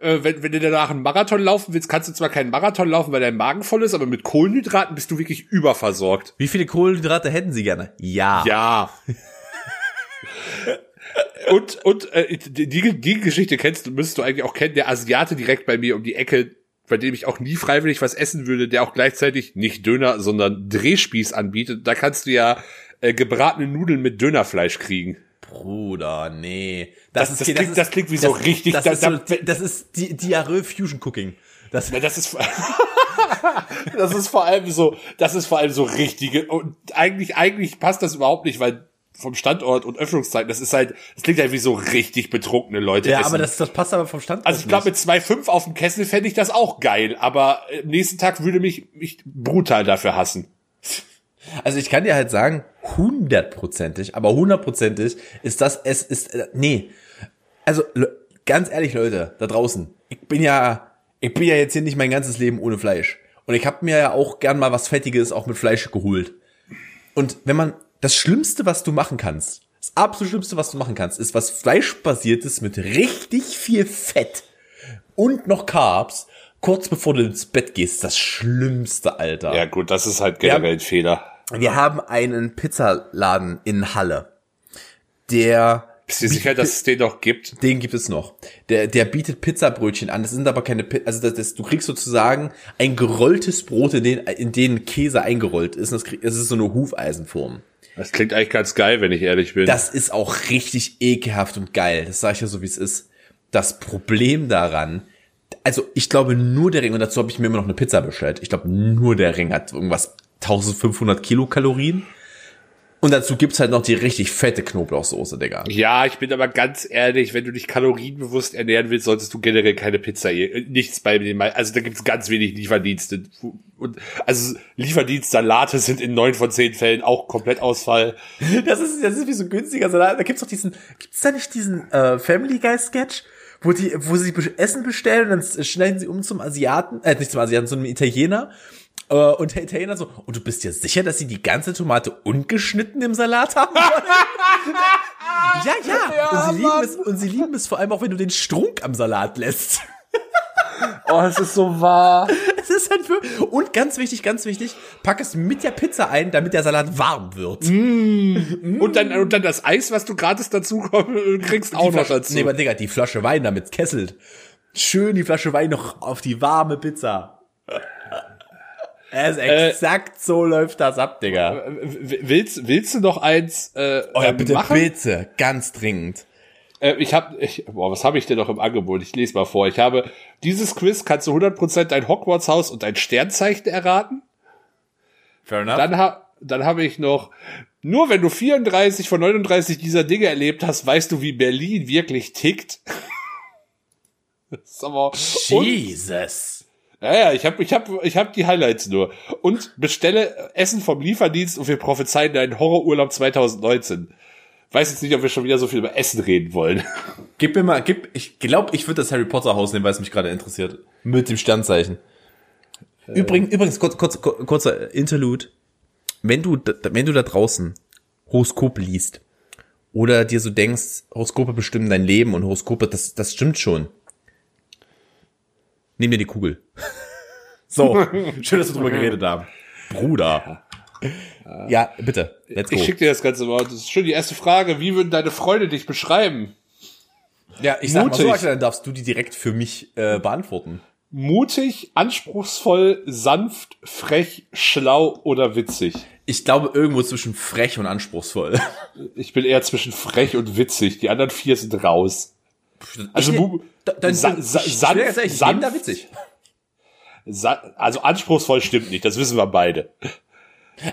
äh, wenn, wenn du danach einen Marathon laufen willst, kannst du zwar keinen Marathon laufen, weil dein Magen voll ist, aber mit Kohlenhydraten bist du wirklich überversorgt. Wie viele Kohlenhydrate hätten Sie gerne? Ja. Ja. und und äh, die, die, die Geschichte kennst du, müsstest du eigentlich auch kennen, der Asiate direkt bei mir um die Ecke, bei dem ich auch nie freiwillig was essen würde, der auch gleichzeitig nicht Döner, sondern Drehspieß anbietet. Da kannst du ja äh, gebratene Nudeln mit Dönerfleisch kriegen. Bruder, nee. Das- das klingt- das klingt wie so richtig- Das, da- ist, so, da- das ist Di Diarrhoe Fusion Cooking. Das, Ja, das ist das ist vor allem so, das ist vor allem so richtige und eigentlich eigentlich passt das überhaupt nicht, weil vom Standort und Öffnungszeiten, das ist halt, das klingt halt wie so richtig betrunkene Leute ja, essen. aber das, das passt aber vom Stand also ich glaube, mit 2,5 auf dem Kessel fände ich das auch geil, aber am nächsten Tag würde mich, mich brutal dafür hassen. Also ich kann dir halt sagen, hundertprozentig, aber hundertprozentig ist das, es ist, äh, nee. Also, ganz ehrlich, Leute, da draußen, ich bin ja, ich bin ja jetzt hier nicht mein ganzes Leben ohne Fleisch. Und ich habe mir ja auch gern mal was Fettiges auch mit Fleisch geholt. Und wenn man, das Schlimmste, was du machen kannst, das absolut Schlimmste, was du machen kannst, ist was Fleischbasiertes mit richtig viel Fett und noch Carbs, kurz bevor du ins Bett gehst, das Schlimmste, Alter. Ja gut, das ist halt generell ein Fehler. Wir haben einen Pizzaladen in Halle. Der Bist du sicher, dass es den noch gibt? den gibt es noch. Der, der bietet Pizzabrötchen an. Das sind aber keine, also das, das, du kriegst sozusagen ein gerolltes Brot, in den, in den Käse eingerollt ist. Das, krieg, das ist so eine Hufeisenform. Das klingt eigentlich ganz geil, wenn ich ehrlich bin. Das ist auch richtig ekelhaft und geil. Das sage ich ja so, wie es ist. Das Problem daran, also ich glaube nur der Ring, und dazu habe ich mir immer noch eine Pizza bestellt. Ich glaube nur der Ring hat irgendwas 1500 Kilokalorien. Und dazu gibt's halt noch die richtig fette Knoblauchsoße, Digga. Ja, ich bin aber ganz ehrlich, wenn du dich kalorienbewusst ernähren willst, solltest du generell keine Pizza, äh, nichts bei den, also da gibt's ganz wenig Lieferdienste. Und, also Lieferdienstsalate sind in neun von zehn Fällen auch komplett Ausfall. Das ist, das ist wie so ein günstiger Salat. Da gibt's doch diesen, gibt's da nicht diesen äh, Family Guy Sketch, wo die, wo sie Essen bestellen und dann schneiden sie um zum Asiaten, äh, nicht zum Asiaten, zum Italiener. Äh, und Italiener so, und du bist dir sicher, dass sie die ganze Tomate ungeschnitten im Salat haben wollen? ja, ja. und, sie lieben es, und sie lieben es vor allem auch, wenn du den Strunk am Salat lässt. Oh, es ist so wahr. Es ist halt für, und ganz wichtig, ganz wichtig, pack es mit der Pizza ein, damit der Salat warm wird. Und dann, und dann das Eis, was du gratis dazu komm- kriegst, auch Die noch Flasche, dazu. Nee, aber Digga, die Flasche Wein, damit kesselt. Schön die Flasche Wein noch auf die warme Pizza. Es ist Äh, exakt so läuft das ab, Digga. Willst, willst du noch eins äh, Oh ja, ähm, bitte, machen? bitte, ganz dringend. Äh, ich habe, ich, boah, was habe ich denn noch im Angebot? Ich lese mal vor. Ich habe dieses Quiz kannst du 100% dein Hogwarts-Haus und dein Sternzeichen erraten. Fair enough. Dann, ha, dann habe ich noch, nur wenn du 34 von 39 dieser Dinge erlebt hast, weißt du, wie Berlin wirklich tickt. das ist aber, und, Jesus. Ja, ja, ich habe ich hab, ich hab die Highlights nur. Und bestelle Essen vom Lieferdienst und wir prophezeien deinen Horrorurlaub 2019. Weiß jetzt nicht, ob wir schon wieder so viel über Essen reden wollen. Gib mir mal, gib, ich glaube, ich würde das Harry Potter Haus nehmen, weil es mich gerade interessiert. Mit dem Sternzeichen. Übrigens, übrigens, kurz, kurz, kur- kurzer Interlude. Wenn du, da- wenn du da draußen Horoskop liest oder dir so denkst, Horoskope bestimmen dein Leben und Horoskope, das, das stimmt schon. Nimm dir die Kugel. So, schön, dass wir drüber geredet haben. Bruder. Ja, bitte, let's go. Ich schicke dir das Ganze mal. Das ist schon die erste Frage. Wie würden deine Freunde dich beschreiben? ja, ich sag mal so, mutig. Dann darfst du die direkt für mich äh, beantworten. Mutig, anspruchsvoll, sanft, frech, schlau oder witzig? Ich glaube, irgendwo zwischen frech und anspruchsvoll. Ich bin eher zwischen frech und witzig. Die anderen vier sind raus. Also, Ich- Bu- Da- dann- Sa- sa- sanft- ich nehme da sanft- witzig. Also anspruchsvoll stimmt nicht, das wissen wir beide.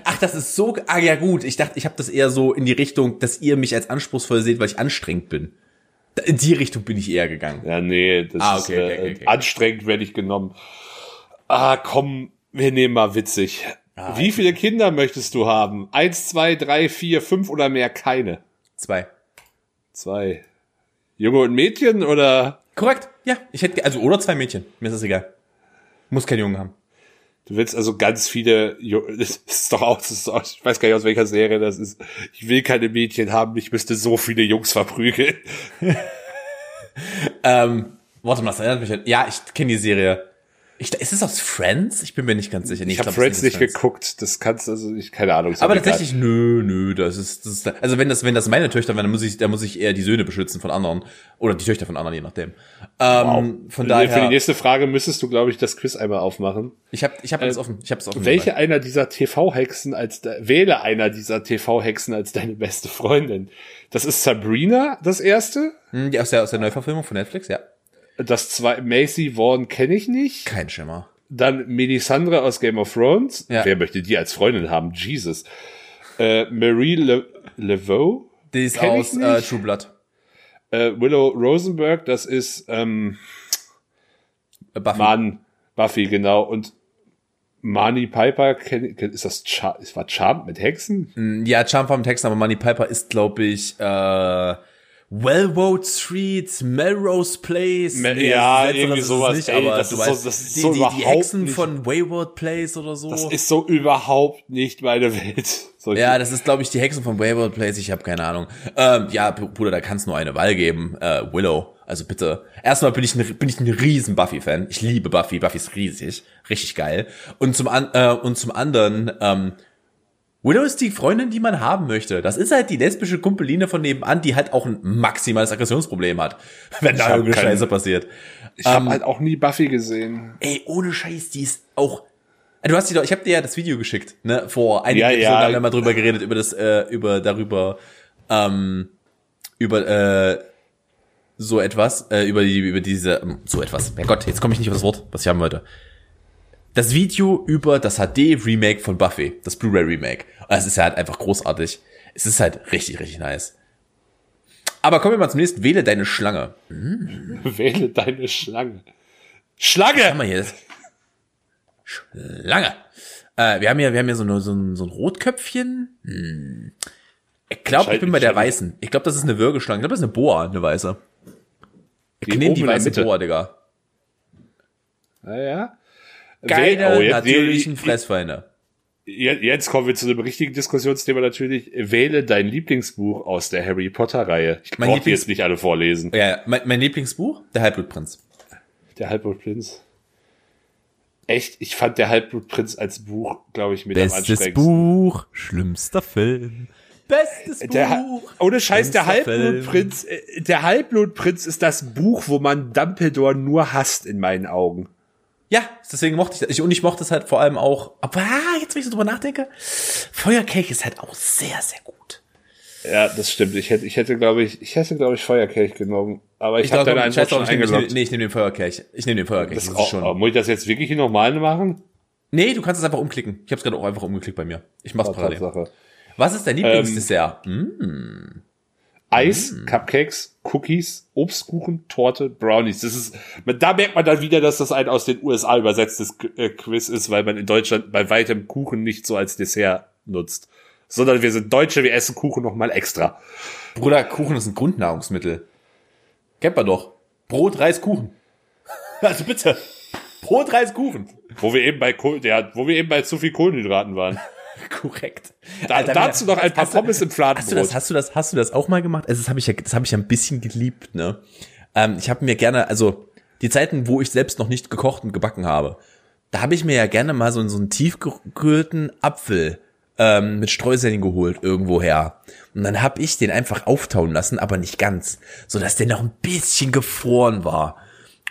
Ach, das ist so, ah ja gut, ich dachte, ich habe das eher so in die Richtung, dass ihr mich als anspruchsvoll seht, weil ich anstrengend bin. In die Richtung bin ich eher gegangen. Ja, nee, das Ah, ist okay, okay, äh, okay, okay. anstrengend werde ich genommen. Ah, komm, wir nehmen mal witzig. Ah, Wie viele Kinder möchtest du haben? Eins, zwei, drei, vier, fünf oder mehr? Keine. Zwei. Zwei. Junge und Mädchen oder Korrekt, ja. Ich hätte, also, oder zwei Mädchen. Mir ist das egal. Muss kein Jungen haben. du willst also ganz viele, das ist doch auch, das ist doch, ich weiß gar nicht aus welcher Serie das ist. Ich will keine Mädchen haben, ich müsste so viele Jungs verprügeln. Ähm, warte mal, das erinnert mich an, ja, ich kenne die Serie. Ich, ist es aus Friends? Ich bin mir nicht ganz sicher. Nee, Ich habe Friends nicht aus geguckt, das kannst also ich keine Ahnung. Aber tatsächlich, nö, nö, das ist, das ist, also wenn das, wenn das meine Töchter wären, dann muss ich, dann muss ich eher die Söhne beschützen von anderen. Oder die Töchter von anderen, je nachdem. Ähm, von Für die daher, nächste Frage müsstest du, glaube ich, das Quiz einmal aufmachen. ich habe ich hab alles offen. Ich habe es offen. Welche einer dieser TV-Hexen als wähle einer dieser TV-Hexen als deine beste Freundin? Das ist Sabrina, das erste. Hm, Die aus der, aus der Neuverfilmung von Netflix, ja. Das zwei Macy Vaughn kenne ich nicht. Kein Schimmer. Dann Melisandre aus Game of Thrones. Ja. Wer möchte die als Freundin haben? Jesus. Äh, Marie Le Laveau. Die ist aus äh. True Blood. Äh, Willow Rosenberg, das ist ähm, Äh, Buffy. Mann, Buffy, genau. Und Mani Piper, kenn, ist das Char ist war Charmed mit Hexen? Hm, Ja, Charm vom Text, aber Money Piper ist, glaube ich, äh, Wellwood Street, Melrose Place. Me- ja, letzteres irgendwie sowas. Ey, aber das ist so- weißt, das ist die, so die, die überhaupt Hexen nicht- von Wayward Place oder so. Das ist so überhaupt nicht meine Welt. Solche- Ja, das ist, glaube ich, die Hexen von Wayward Place. Ich habe keine Ahnung. Ähm, ja, Br- Bruder, da kann es nur eine Wahl geben. Äh, Willow. Also bitte. Erstmal bin ich ein, bin ich ein riesen Buffy-Fan. Ich liebe Buffy. Buffy ist riesig. Richtig geil. Und zum, an, äh, und zum anderen, ähm, Willow ist die Freundin, die man haben möchte. Das ist halt die lesbische Kumpeline von nebenan, die halt auch ein maximales Aggressionsproblem hat. Wenn da irgendeine Scheiße passiert. ich habe halt auch nie Buffy gesehen. Ey, ohne Scheiß, die ist auch. Du hast die doch, ich habe dir ja das Video geschickt, ne? Vor einigen Ja, Episoden ja. haben wir mal drüber geredet, über das, äh, über darüber, ähm, über äh, so etwas, äh, über die, über diese, ähm, so etwas. Herrgott, jetzt komme ich nicht auf das Wort, was ich haben wollte. Das Video über das HD-Remake von Buffy, das Blu-ray-Remake. Es ist ja halt einfach großartig. Es ist halt richtig, richtig nice. Aber kommen wir mal zum nächsten. Wähle deine Schlange. Wähle deine Schlange. Schlange! haben wir hier? Schlange. Äh, wir haben hier, wir haben hier so, eine, so, ein, so ein Rotköpfchen. Hm. Ich glaube, ich bin bei der Scheinbar- weißen. Ich glaube, das ist eine Würgeschlange. Ich glaube, das ist eine Boa, eine weiße. Ich Die nehme die weiße. Boa, Digga. Naja. Geile, Oh, jetzt- natürlichen jetzt- Fressfeinde. Jetzt jetzt kommen wir zu einem richtigen Diskussionsthema natürlich. Wähle dein Lieblingsbuch aus der Harry Potter Reihe. Ich Mein brauche die jetzt nicht alle vorlesen. Ja, mein, mein Lieblingsbuch, der Halbblutprinz. Der Halbblutprinz. Echt, ich fand der Halbblutprinz als Buch, glaube ich, mit am anstrengendsten. Buch, schlimmster Film. Bestes Der, Ha- ohne Scheiß, der Halbblutprinz, äh, der Halbblutprinz ist das Buch, wo man Dumbledore nur hasst in meinen Augen. Ja, deswegen mochte ich das. Ich, und ich mochte es halt vor allem auch. Aber ah, jetzt, wenn ich so drüber nachdenke, Feuerkelch ist halt auch sehr, sehr gut. Ja, das stimmt. Ich hätte, ich hätte, glaube ich, ich hätte, glaube ich, Feuerkelch genommen. Aber ich, Ich habe ich, Antwort drauf, schon ich nehme eingeloggt. nee, ich nehm den Feuerkelch. Ich nehme den Feuerkelch. Das Das, auch, ist schon. aber muss ich das jetzt wirklich normal machen? Nee, du kannst es einfach umklicken. Ich habe es gerade auch einfach umgeklickt bei mir. Ich mach's parallel. Tatsache. Was ist dein Lieblingsdessert? Hm? Eis, Mm. Cupcakes, Cookies, Obstkuchen, Torte, Brownies. Das ist, da merkt man dann wieder, dass das ein aus den USA übersetztes äh, Quiz ist, weil man in Deutschland bei weitem Kuchen nicht so als Dessert nutzt. Sondern wir sind Deutsche, wir essen Kuchen noch mal extra. Bruder, Kuchen ist ein Grundnahrungsmittel. Kennt man doch. Brot, Reis, Kuchen. Also bitte. Brot, Reis, Kuchen. Wo wir eben bei, Kohl- ja, wo wir eben bei zu viel Kohlenhydraten waren. Korrekt. Da, dazu noch ein paar hast du- Pommes im Hast du Fladenbrot. das, hast du das, hast du das auch mal gemacht? Also das habe ich ja, das habe ich ja ein bisschen geliebt, ne? Ähm, ich habe mir gerne, also die Zeiten, wo ich selbst noch nicht gekocht und gebacken habe, da habe ich mir ja gerne mal so, so einen tiefgekühlten Apfel ähm, mit Streuseln geholt irgendwo her. Und dann habe ich den einfach auftauen lassen, aber nicht ganz, so dass der noch ein bisschen gefroren war.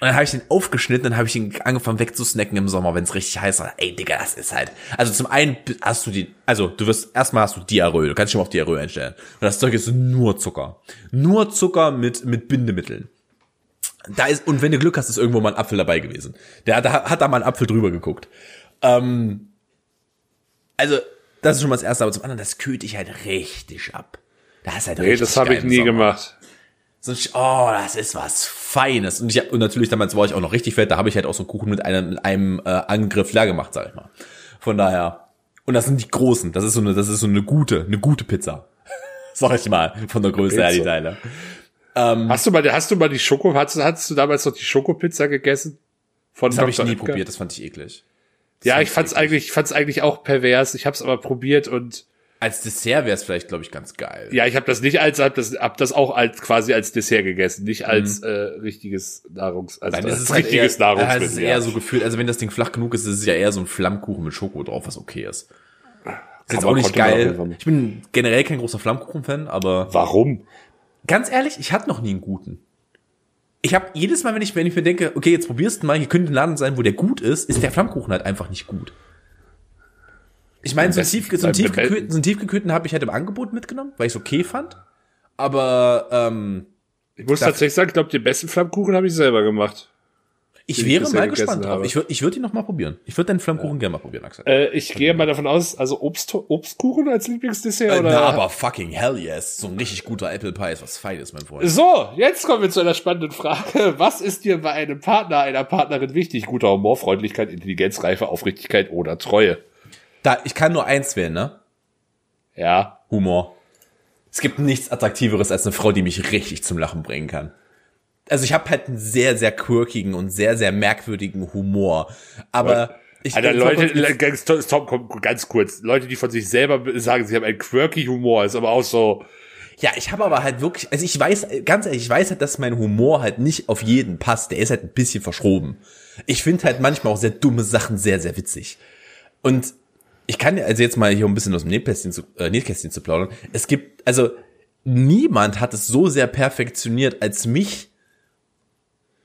Und dann habe ich den aufgeschnitten, dann habe ich ihn angefangen wegzusnacken im Sommer, wenn es richtig heiß war. Ey, Digga, das ist halt. Also zum einen hast du die, also du wirst erstmal hast du Diarrhoe, du kannst schon mal auf Diarrhoe einstellen. Und das Zeug ist nur Zucker. Nur Zucker mit, mit Bindemitteln. Da ist, und wenn du Glück hast, ist irgendwo mal ein Apfel dabei gewesen. Der hat, hat da mal ein Apfel drüber geguckt. Ähm, also, das ist schon mal das erste, aber zum anderen, das kühlt dich halt richtig ab. Das ist halt nee, richtig das habe ich nie Sommer. gemacht. So, oh, das ist was Feines. Und, ich, hab- und natürlich damals war ich auch noch richtig fett, da habe ich halt auch so einen Kuchen mit einem, mit einem äh, Angriff leer gemacht, sag ich mal. Von daher. Und das sind die großen. Das ist so eine, das ist so eine gute, eine gute Pizza. sag ich mal, von der Größe her, die. Teile. Hast du mal, hast du mal die Schoko, hast, hast du damals noch die Schokopizza gegessen? Von Das habe ich nie Oetker? probiert, das fand ich eklig. Ja, fand ich fand's eklig. eigentlich, ich fand's eigentlich auch pervers. Ich hab's aber probiert und Als Dessert wäre es vielleicht, glaube ich, ganz geil. ja, ich habe das nicht als, hab das, hab das auch als quasi als Dessert gegessen, nicht als Mhm. äh, richtiges Nahrungs, also ist als es halt richtiges eher, ja, Nahrungsmittel. es ist eher so gefühlt, also wenn das Ding flach genug ist, ist es ja eher so ein Flammkuchen mit Schoko drauf, was okay ist. Ist jetzt auch nicht geil. Ich bin generell kein großer Flammkuchen-Fan, aber Warum? ganz ehrlich, ich hatte noch nie einen guten. Ich habe jedes Mal, wenn ich, wenn ich mir denke, okay, jetzt probierst du mal, hier könnte ein Laden sein, wo der gut ist, ist der Flammkuchen halt einfach nicht gut. Ich meine, so, tief, so tiefgekühlten, so einen tiefgekühlten habe ich halt im Angebot mitgenommen, weil ich es okay fand. Aber ähm, Ich muss tatsächlich sagen, ich glaube, den besten Flammkuchen habe ich selber gemacht. ich ich wäre bisher mal gespannt drauf. habe. Ich würde ich würd ihn noch mal probieren. Ich würde deinen Flammkuchen gerne mal probieren, Axel. Äh, ich gehe mal davon aus, also Obst, Obstkuchen als Lieblingsdessert Äh, oder? na, aber fucking hell yes. So ein richtig guter Apple Pie ist was Feines, mein Freund. So, jetzt kommen wir zu einer spannenden Frage. Was ist dir bei einem Partner, einer Partnerin wichtig? Guter Humor, Freundlichkeit, Intelligenz, Reife, Aufrichtigkeit oder Treue? Da, ich kann nur eins wählen, ne? Ja. Humor. Es gibt nichts Attraktiveres als eine Frau, die mich richtig zum Lachen bringen kann. Also ich habe halt einen sehr, sehr quirkigen und sehr, sehr merkwürdigen Humor. Aber ich Alter, Leute, ganz, Tom, komm, ganz kurz. Leute, die von sich selber sagen, sie haben einen quirky Humor, ist aber auch so, Ja, ich habe aber halt wirklich, also ich weiß, ganz ehrlich, ich weiß halt, dass mein Humor halt nicht auf jeden passt. Der ist halt ein bisschen verschroben. Ich finde halt manchmal auch sehr dumme Sachen sehr, sehr witzig. Und ich kann also jetzt mal hier ein bisschen aus dem Nähkästchen zu, äh, Nähkästchen zu plaudern. Es gibt, also niemand hat es so sehr perfektioniert als mich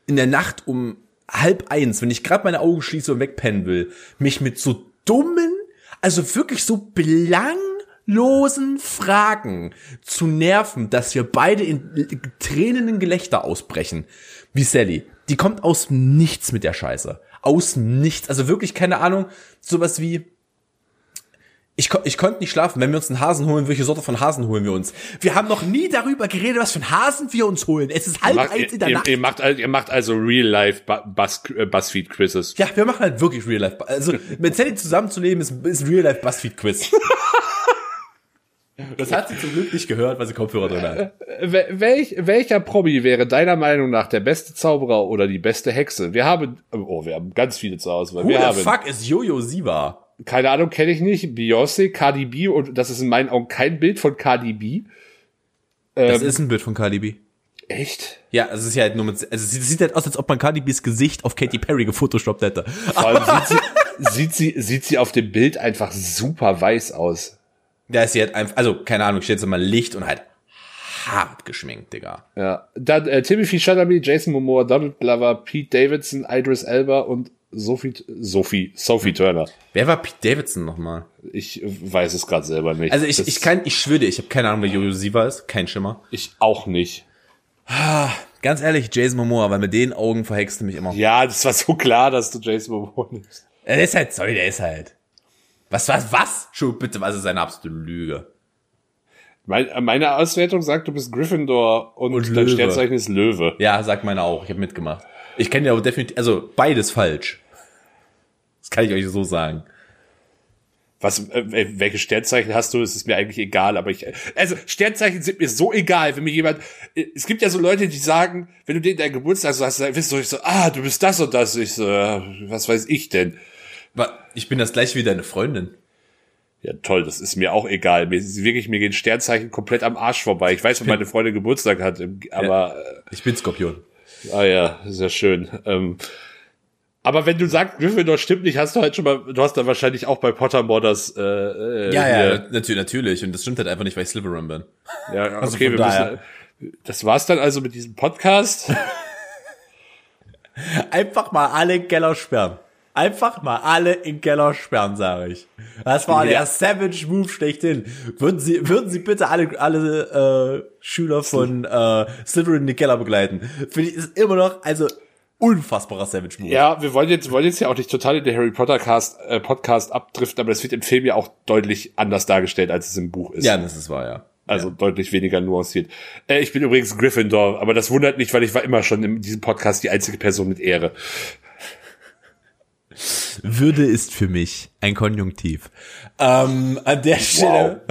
in der Nacht um halb eins, wenn ich gerade meine Augen schließe und wegpennen will, mich mit so dummen, also wirklich so belanglosen Fragen zu nerven, dass wir beide in tränenden Gelächter ausbrechen, wie Sally. Die kommt aus Nichts mit der Scheiße. Aus Nichts. Also wirklich keine Ahnung, sowas wie, Ich, ich konnte nicht schlafen. Wenn wir uns einen Hasen holen, welche Sorte von Hasen holen wir uns? Wir haben noch nie darüber geredet, was für einen Hasen wir uns holen. Es ist halb Macht, eins in ihr, der ihr, Nacht. ihr, macht, ihr macht also Real-Life Bu- Buzz, äh, Buzzfeed-Quizzes. ja, wir machen halt wirklich Real Life. Also mit Sally zusammenzuleben ist, ist Real Life Buzzfeed Quiz. Das hat sie zum Glück nicht gehört, weil sie Kopfhörer drin hat. Wel- Welch, welcher Promi wäre deiner Meinung nach der beste Zauberer oder die beste Hexe? Wir haben, oh, wir haben ganz viele zur Auswahl. Who Wir the haben, fuck ist Jojo Siva? Keine Ahnung, kenne ich nicht, Beyoncé, Cardi B und das ist in meinen Augen kein Bild von Cardi B. Das Ähm, ist ein Bild von Cardi B. Echt? Ja, also es ist ja halt nur mit, also es sieht, es sieht halt aus, als ob man Cardi B's Gesicht auf Katy Perry gefotoshoppt hätte. Vor allem sieht sie, sieht sie, sieht sie auf dem Bild einfach super weiß aus. Da ist sie halt einfach, also keine Ahnung, steht jetzt mal Licht und halt hart geschminkt, Digga. Ja. Dann äh, Timothy Chalamet, Jason Momoa, Donald Glover, Pete Davidson, Idris Elba und Sophie, Sophie, Sophie Turner. Wer war Pete Davidson nochmal? Ich weiß es gerade selber nicht. Also ich, Das- ich kann, ich schwöre ich habe keine Ahnung, wer Jojo Siva ist, kein Schimmer. ich auch nicht. Ganz ehrlich, Jason Momoa, weil mit den Augen verhext du mich immer. Ja, das war so klar, dass du Jason Momoa nimmst. Der ist halt, sorry, der ist halt. Was, was, was? Schuh, bitte, was ist eine absolute Lüge? Mein, meine Auswertung sagt, du bist Gryffindor und, Und dein. Sternzeichen ist Löwe. Ja, sagt meine auch, ich habe mitgemacht. Ich kenne ja aber definitiv, also beides falsch. Das kann ich euch so sagen. Was, äh, welche Sternzeichen hast du? Es ist mir eigentlich egal, aber ich, also Sternzeichen sind mir so egal, wenn mir jemand, äh, es gibt ja so Leute, die sagen, wenn du denen deinen Geburtstag so hast, dann wirst du ich so, ah, du bist das und das. Ich so, äh, was weiß ich denn? Ich bin das gleich wie deine Freundin. Ja, toll, das ist mir auch egal. Mir ist wirklich, mir gehen Sternzeichen komplett am Arsch vorbei. Ich weiß, wenn meine Freundin Geburtstag hat, aber, Ich bin Skorpion. Ah ja, sehr schön. Ähm, aber wenn du sagst, Gryffindor stimmt nicht, hast du halt schon mal, du hast da wahrscheinlich auch bei Pottermore das, äh, äh, Ja, ja, hier- natürlich, natürlich. Und das stimmt halt einfach nicht, weil ich Slytherin bin. Ja, Also okay, von wir daher. müssen. Das war's dann also mit diesem Podcast. Einfach mal alle Keller sperren. Einfach mal alle in den Keller sperren, sage ich. Das war Ja. der Savage Move schlechthin. Würden Sie, würden Sie bitte alle, alle äh, Schüler von äh, Slytherin in den Keller begleiten? Finde ich, ist immer noch, also unfassbarer Savage Move. ja, wir wollen jetzt, wollen jetzt ja auch nicht total in der Harry Potter Cast, äh, Podcast abdriften, aber das wird im Film ja auch deutlich anders dargestellt, als es im Buch ist. ja das ist wahr, ja. Also deutlich weniger nuanciert. Äh, ich bin übrigens Gryffindor, aber das wundert nicht, weil ich war immer schon in diesem Podcast die einzige Person mit Ehre. Würde ist für mich ein Konjunktiv. Ähm, an der Stelle,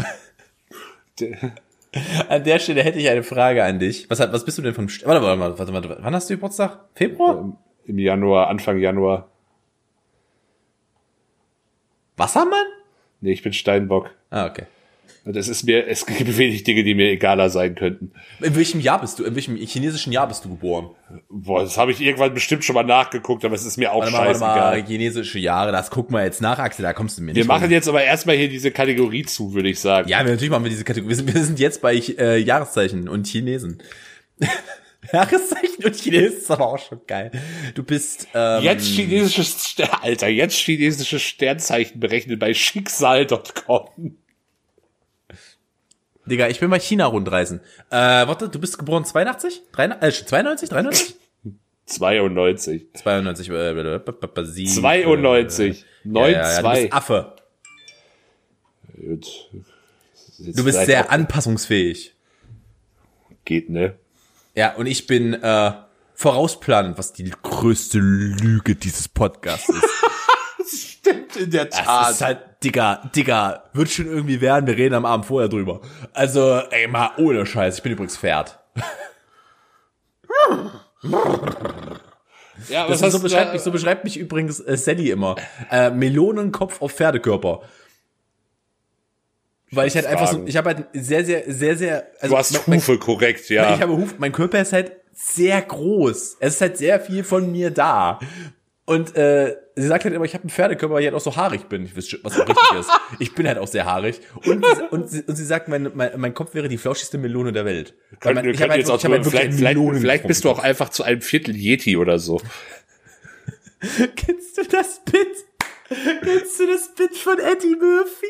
an der Stelle hätte ich eine Frage an dich. Was, hat, was bist du denn vom, St warte, warte, warte, warte, warte, wann hast du Geburtstag? Februar? Im Januar, Anfang Januar. Wassermann? Nee, ich bin Steinbock. Ah, okay. Es ist mir, es gibt wenig Dinge, die mir egaler sein könnten. In welchem Jahr bist du, in welchem chinesischen Jahr bist du geboren? Boah, das habe ich irgendwann bestimmt schon mal nachgeguckt, aber es ist mir auch Warte mal, warte scheißegal. mal, chinesische Jahre, das gucken wir jetzt nach, Axel, da kommst du mir Wir nicht machen rum. jetzt aber erstmal hier diese Kategorie zu, würde ich sagen. Ja, wir, natürlich machen wir diese Kategorie. Wir sind, wir sind jetzt bei äh, Jahreszeichen und Chinesen. Jaheszeichen und Chinesen ist aber auch schon geil. Du bist, ähm, Jetzt chinesisches, Alter, jetzt chinesisches Sternzeichen berechnet bei schicksal.com. Digga, ich will mal China rundreisen. Äh, warte, du bist geboren 82? 93, äh, 92? 93? 92. 92, äh, äh, b- b- b- sie- 92. Äh, ja, ja, ja, du 9-2. bist Affe. Gut. Du bist sehr anpassungsfähig. Geht, ne? Ja, und ich bin äh, vorausplanend, was die größte Lüge dieses Podcasts ist. In der Das ist halt, Digga, Digga, wird schon irgendwie werden, wir reden am Abend vorher drüber. Also, ey, mal ohne Scheiß, ich bin übrigens Pferd. ja, Das was ist, so, beschreibt mich, so beschreibt mich übrigens äh, Sally immer. Äh, Melonenkopf auf Pferdekörper. Weil ich halt einfach so, ich habe halt sehr, sehr, sehr, sehr, also Du hast mein, mein, Hufe, korrekt, ja. ich habe Huf, mein Körper ist halt sehr groß. Es ist halt sehr viel von mir da. Und äh, sie sagt halt immer, ich habe einen Pferdekörper, weil ich halt auch so haarig bin. Ich weiß schon, was auch richtig ist. Ich bin halt auch sehr haarig. Und, sie- und, sie, und sie sagt, mein, mein, mein Kopf wäre die flauschigste Melone der Welt. Weil mein, ich habe halt, jetzt auch ich hab halt vielleicht, vielleicht, vielleicht bist du auch einfach zu einem Viertel Yeti oder so. Kennst du das Bit? Kennst du das Bit von Eddie Murphy?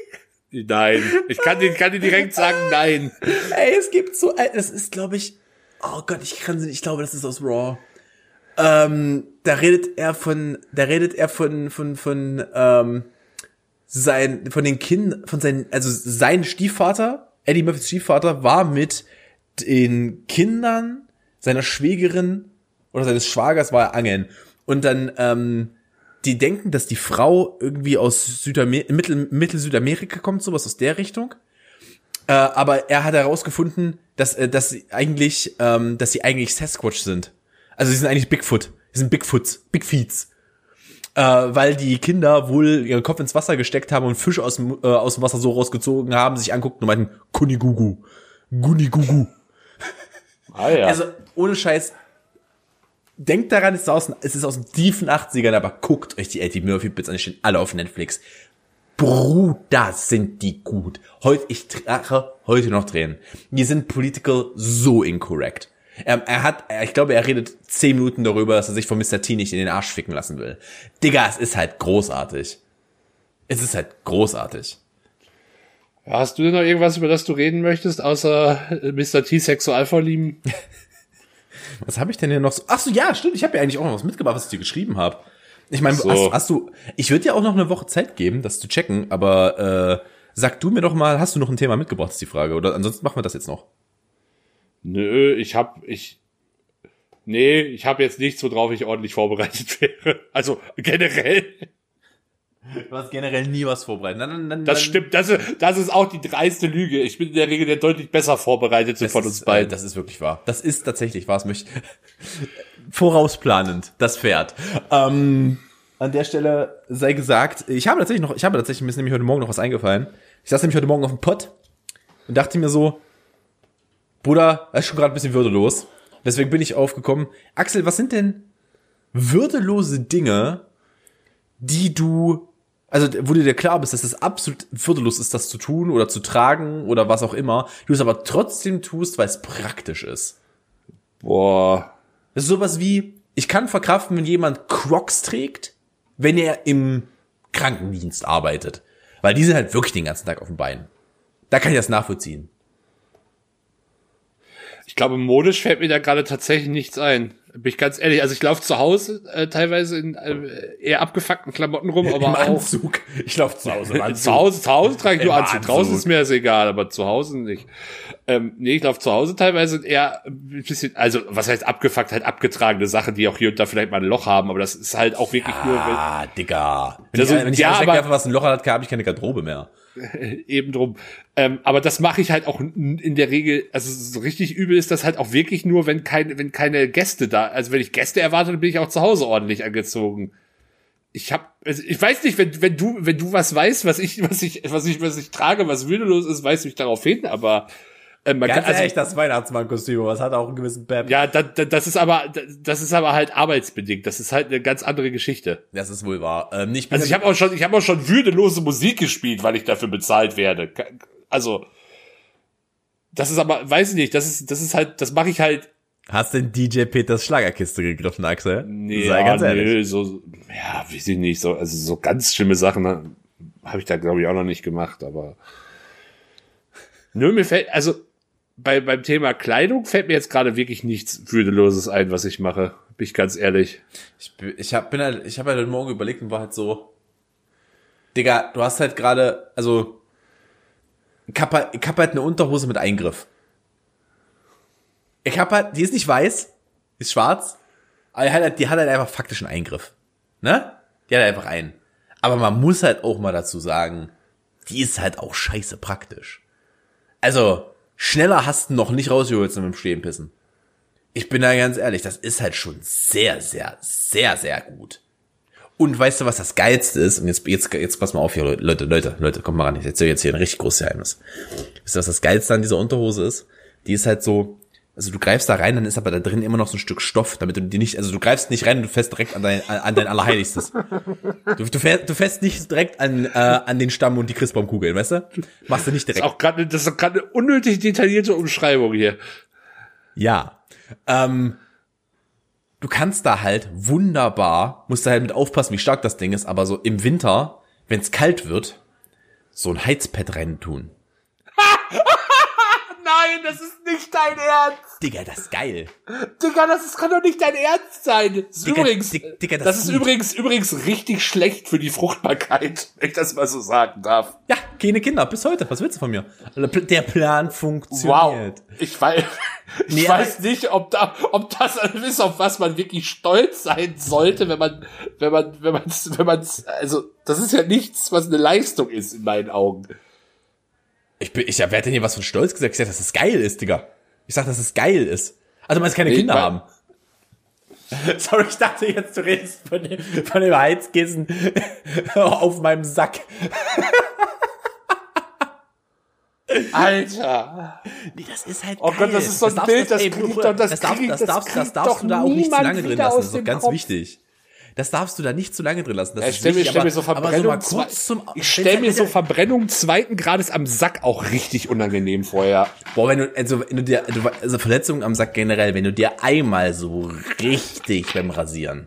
Nein. Ich kann dir, kann dir direkt sagen, nein. Ey, es gibt so das ist, glaube ich, oh Gott, ich kann sie, ich glaube, das ist aus Raw. Ähm, da redet er von, da redet er von, von, von, ähm, sein, von den Kindern, von seinen, also sein Stiefvater, Eddie Murphys Stiefvater, war mit den Kindern seiner Schwägerin oder seines Schwagers war er angeln. Und dann, ähm, die denken, dass die Frau irgendwie aus Südamer Mittel, Mittel-Südamerika kommt, sowas aus der Richtung. Äh, aber er hat herausgefunden, dass, äh, dass sie eigentlich, ähm, dass sie eigentlich Sasquatch sind. Also sie sind eigentlich Bigfoot. Sie sind Bigfoots, Bigfeets. Äh, weil die Kinder wohl ihren Kopf ins Wasser gesteckt haben und Fisch aus dem, äh, aus dem Wasser so rausgezogen haben, sich anguckten und meinten, Kunigugu. Gunigugu. Ah ja. Also, ohne Scheiß. Denkt daran, es ist aus, es ist aus den tiefen 80ern, aber guckt euch die Eddie Murphy Bits an, die stehen alle auf Netflix. Bruder, sind die gut. Heute, ich trage heute noch Tränen. Die sind political so incorrect. Er, er hat, ich glaube, er redet zehn Minuten darüber, dass er sich von Mr. T nicht in den Arsch ficken lassen will. Digga, es ist halt großartig. Es ist halt großartig. Hast du denn noch irgendwas, über das du reden möchtest, außer äh, Mr. T Sexualvorlieben? Was habe ich denn hier noch so? Ach so, ja, stimmt. Ich habe ja eigentlich auch noch was mitgebracht, was ich dir geschrieben habe. Ich meine, So. hast, hast du, ich würde dir auch noch eine Woche Zeit geben, das zu checken, aber äh, sag du mir doch mal, hast du noch ein Thema mitgebracht, ist die Frage. Oder ansonsten machen wir das jetzt noch. Nö, ich hab, ich, nee, ich habe jetzt nichts, worauf ich ordentlich vorbereitet wäre. Also generell, Du hast generell nie was vorbereitet. Dann, dann, dann, das stimmt, das, ist- das ist auch die dreiste Lüge. Ich bin in der Regel der deutlich besser vorbereitete von ist, uns äh, beiden. Das ist wirklich wahr. Das ist tatsächlich wahr. Das möchte vorausplanend, das Pferd. Ähm, an der Stelle sei gesagt, ich habe tatsächlich noch, ich habe tatsächlich, mir ist nämlich heute Morgen noch was eingefallen. Ich saß nämlich heute Morgen auf dem Pott und dachte mir so, Bruder, das ist schon gerade ein bisschen würdelos. Deswegen bin ich aufgekommen. Axel, was sind denn würdelose Dinge, die du, also wo du dir klar bist, dass es absolut würdelos ist, das zu tun oder zu tragen oder was auch immer, du es aber trotzdem tust, weil es praktisch ist. Boah, Das ist sowas wie, ich kann verkraften, wenn jemand Crocs trägt, wenn er im Krankendienst arbeitet. Weil die sind halt wirklich den ganzen Tag auf dem Bein. Da kann ich das nachvollziehen. Ich glaube, modisch fällt mir da gerade tatsächlich nichts ein. Bin ich ganz ehrlich. Also ich laufe zu Hause äh, teilweise in äh, eher abgefuckten Klamotten rum, aber Im auch Anzug. Ich laufe zu Hause im Anzug. zu Hause, zu Hause trage ich nur Im Anzug. Draußen Anzug. ist mir das egal, aber zu Hause nicht. Ähm, nee, ich laufe zu Hause teilweise eher ein bisschen, also was heißt abgefuckt, halt abgetragene Sachen, die auch hier und da vielleicht mal ein Loch haben, aber das ist halt auch wirklich nur, wenn, Ah, Digga. Wenn Das ich, wenn ich ja, aber- wegwerfe, was ein Loch hat, habe ich keine Garderobe mehr. eben drum. Ähm, aber das mache ich halt auch in der Regel, also so richtig übel ist das halt auch wirklich nur, wenn keine, wenn keine Gäste da, also wenn ich Gäste erwarte, dann bin ich auch zu Hause ordentlich angezogen. Ich hab, also ich weiß nicht, wenn, wenn du, wenn du was weißt, was ich, was ich, was ich, was ich trage, was würdelos ist, weist mich darauf hin, aber äh, man Ganz kann, also, ehrlich, das Weihnachtsmann-Kostüm, was hat auch einen gewissen Pep. ja, da, da, das ist aber, das ist aber halt arbeitsbedingt. Das ist halt eine ganz andere Geschichte. Das ist wohl wahr. Ähm, nicht Also ich habe auch schon, ich habe auch schon würdelose Musik gespielt, weil ich dafür bezahlt werde. Also das ist aber, weiß ich nicht, das ist, das ist halt, das mache ich halt. Hast denn DJ Peters Schlagerkiste gegriffen, Axel? Nee, Sei ja, ganz ehrlich. nö, so, ja, weiß ich nicht, so, also so ganz schlimme Sachen habe ich da glaube ich auch noch nicht gemacht, aber nö, mir fällt, also bei, beim Thema Kleidung fällt mir jetzt gerade wirklich nichts Würdeloses ein, was ich mache. Bin ich ganz ehrlich. Ich, ich hab, bin halt, ich habe halt heute Morgen überlegt und war halt so, Digga, du hast halt gerade, also, ich hab, halt, ich hab halt eine Unterhose mit Eingriff. Ich hab halt, die ist nicht weiß, ist schwarz, aber die hat halt, die hat halt einfach faktischen Eingriff. Ne? Die hat halt einfach einen. Aber man muss halt auch mal dazu sagen, die ist halt auch scheiße praktisch. Also, schneller hast du noch nicht rausgeholt mit dem Stehen pissen. Ich bin da ganz ehrlich, das ist halt schon sehr, sehr, sehr, sehr gut. Und weißt du, was das Geilste ist? Und jetzt, jetzt, jetzt pass mal auf hier, Leute, Leute, Leute, kommt mal ran. Ich erzähle jetzt hier ein richtig großes Geheimnis. Wisst ihr, was das Geilste an dieser Unterhose ist? Die ist halt so, also du greifst da rein, dann ist aber da drin immer noch so ein Stück Stoff, damit du die nicht, also du greifst nicht rein, du fährst direkt an dein, an dein Allerheiligstes. Du, du, fährst, du fährst nicht direkt an, äh, an den Stamm und die Christbaumkugeln, weißt du? Machst du nicht Das ist direkt. auch gerade, das ist gerade eine unnötig detaillierte Umschreibung hier. Ja. Ähm, du kannst da halt wunderbar, musst da halt mit aufpassen, wie stark das Ding ist, aber so im Winter, wenn es kalt wird, so ein Heizpad rein tun. Nein, das ist nicht dein Ernst. Digga, das ist geil. Digga, das ist, kann doch nicht dein Ernst sein. Das ist Digga, übrigens, Digga, das das, ist ist übrigens, übrigens richtig schlecht für die Fruchtbarkeit, wenn ich das mal so sagen darf. Ja, keine Kinder, bis heute. Was willst du von mir? Der Plan Wow. funktioniert. Ich weiß, ich Nee, weiß nicht, ob da, ob das ist, auf was man wirklich stolz sein sollte, wenn man, wenn man, wenn man, wenn man, also, das ist ja nichts, was eine Leistung ist in meinen Augen. Ich bin, ich werde denn hier was von Stolz gesagt. Ich sag, dass es geil ist, Digga. Ich sag, dass es geil ist. Also, man keine Nee, Kinder haben. Sorry, ich dachte jetzt, du redest von dem, von dem Heizkissen auf meinem Sack. Alter. Nee, das ist halt Oh Gott, das ist so ein darfst- Bild, das ey, krieg ich Bruder, doch- das das darfst, das das darfst, das kriegt darfst du da auch nicht zu lange drin lassen. Das ist doch ganz Kopf. wichtig. Das darfst du da nicht zu lange drin lassen. Das Ja, ich stell mir, stell so Verbrennung, zum, ich stell mir so Ver Verbrennung zweiten Grades am Sack auch richtig unangenehm vorher. Boah, wenn du, also, wenn du dir, also Verletzungen am Sack generell, wenn du dir einmal so richtig beim Rasieren,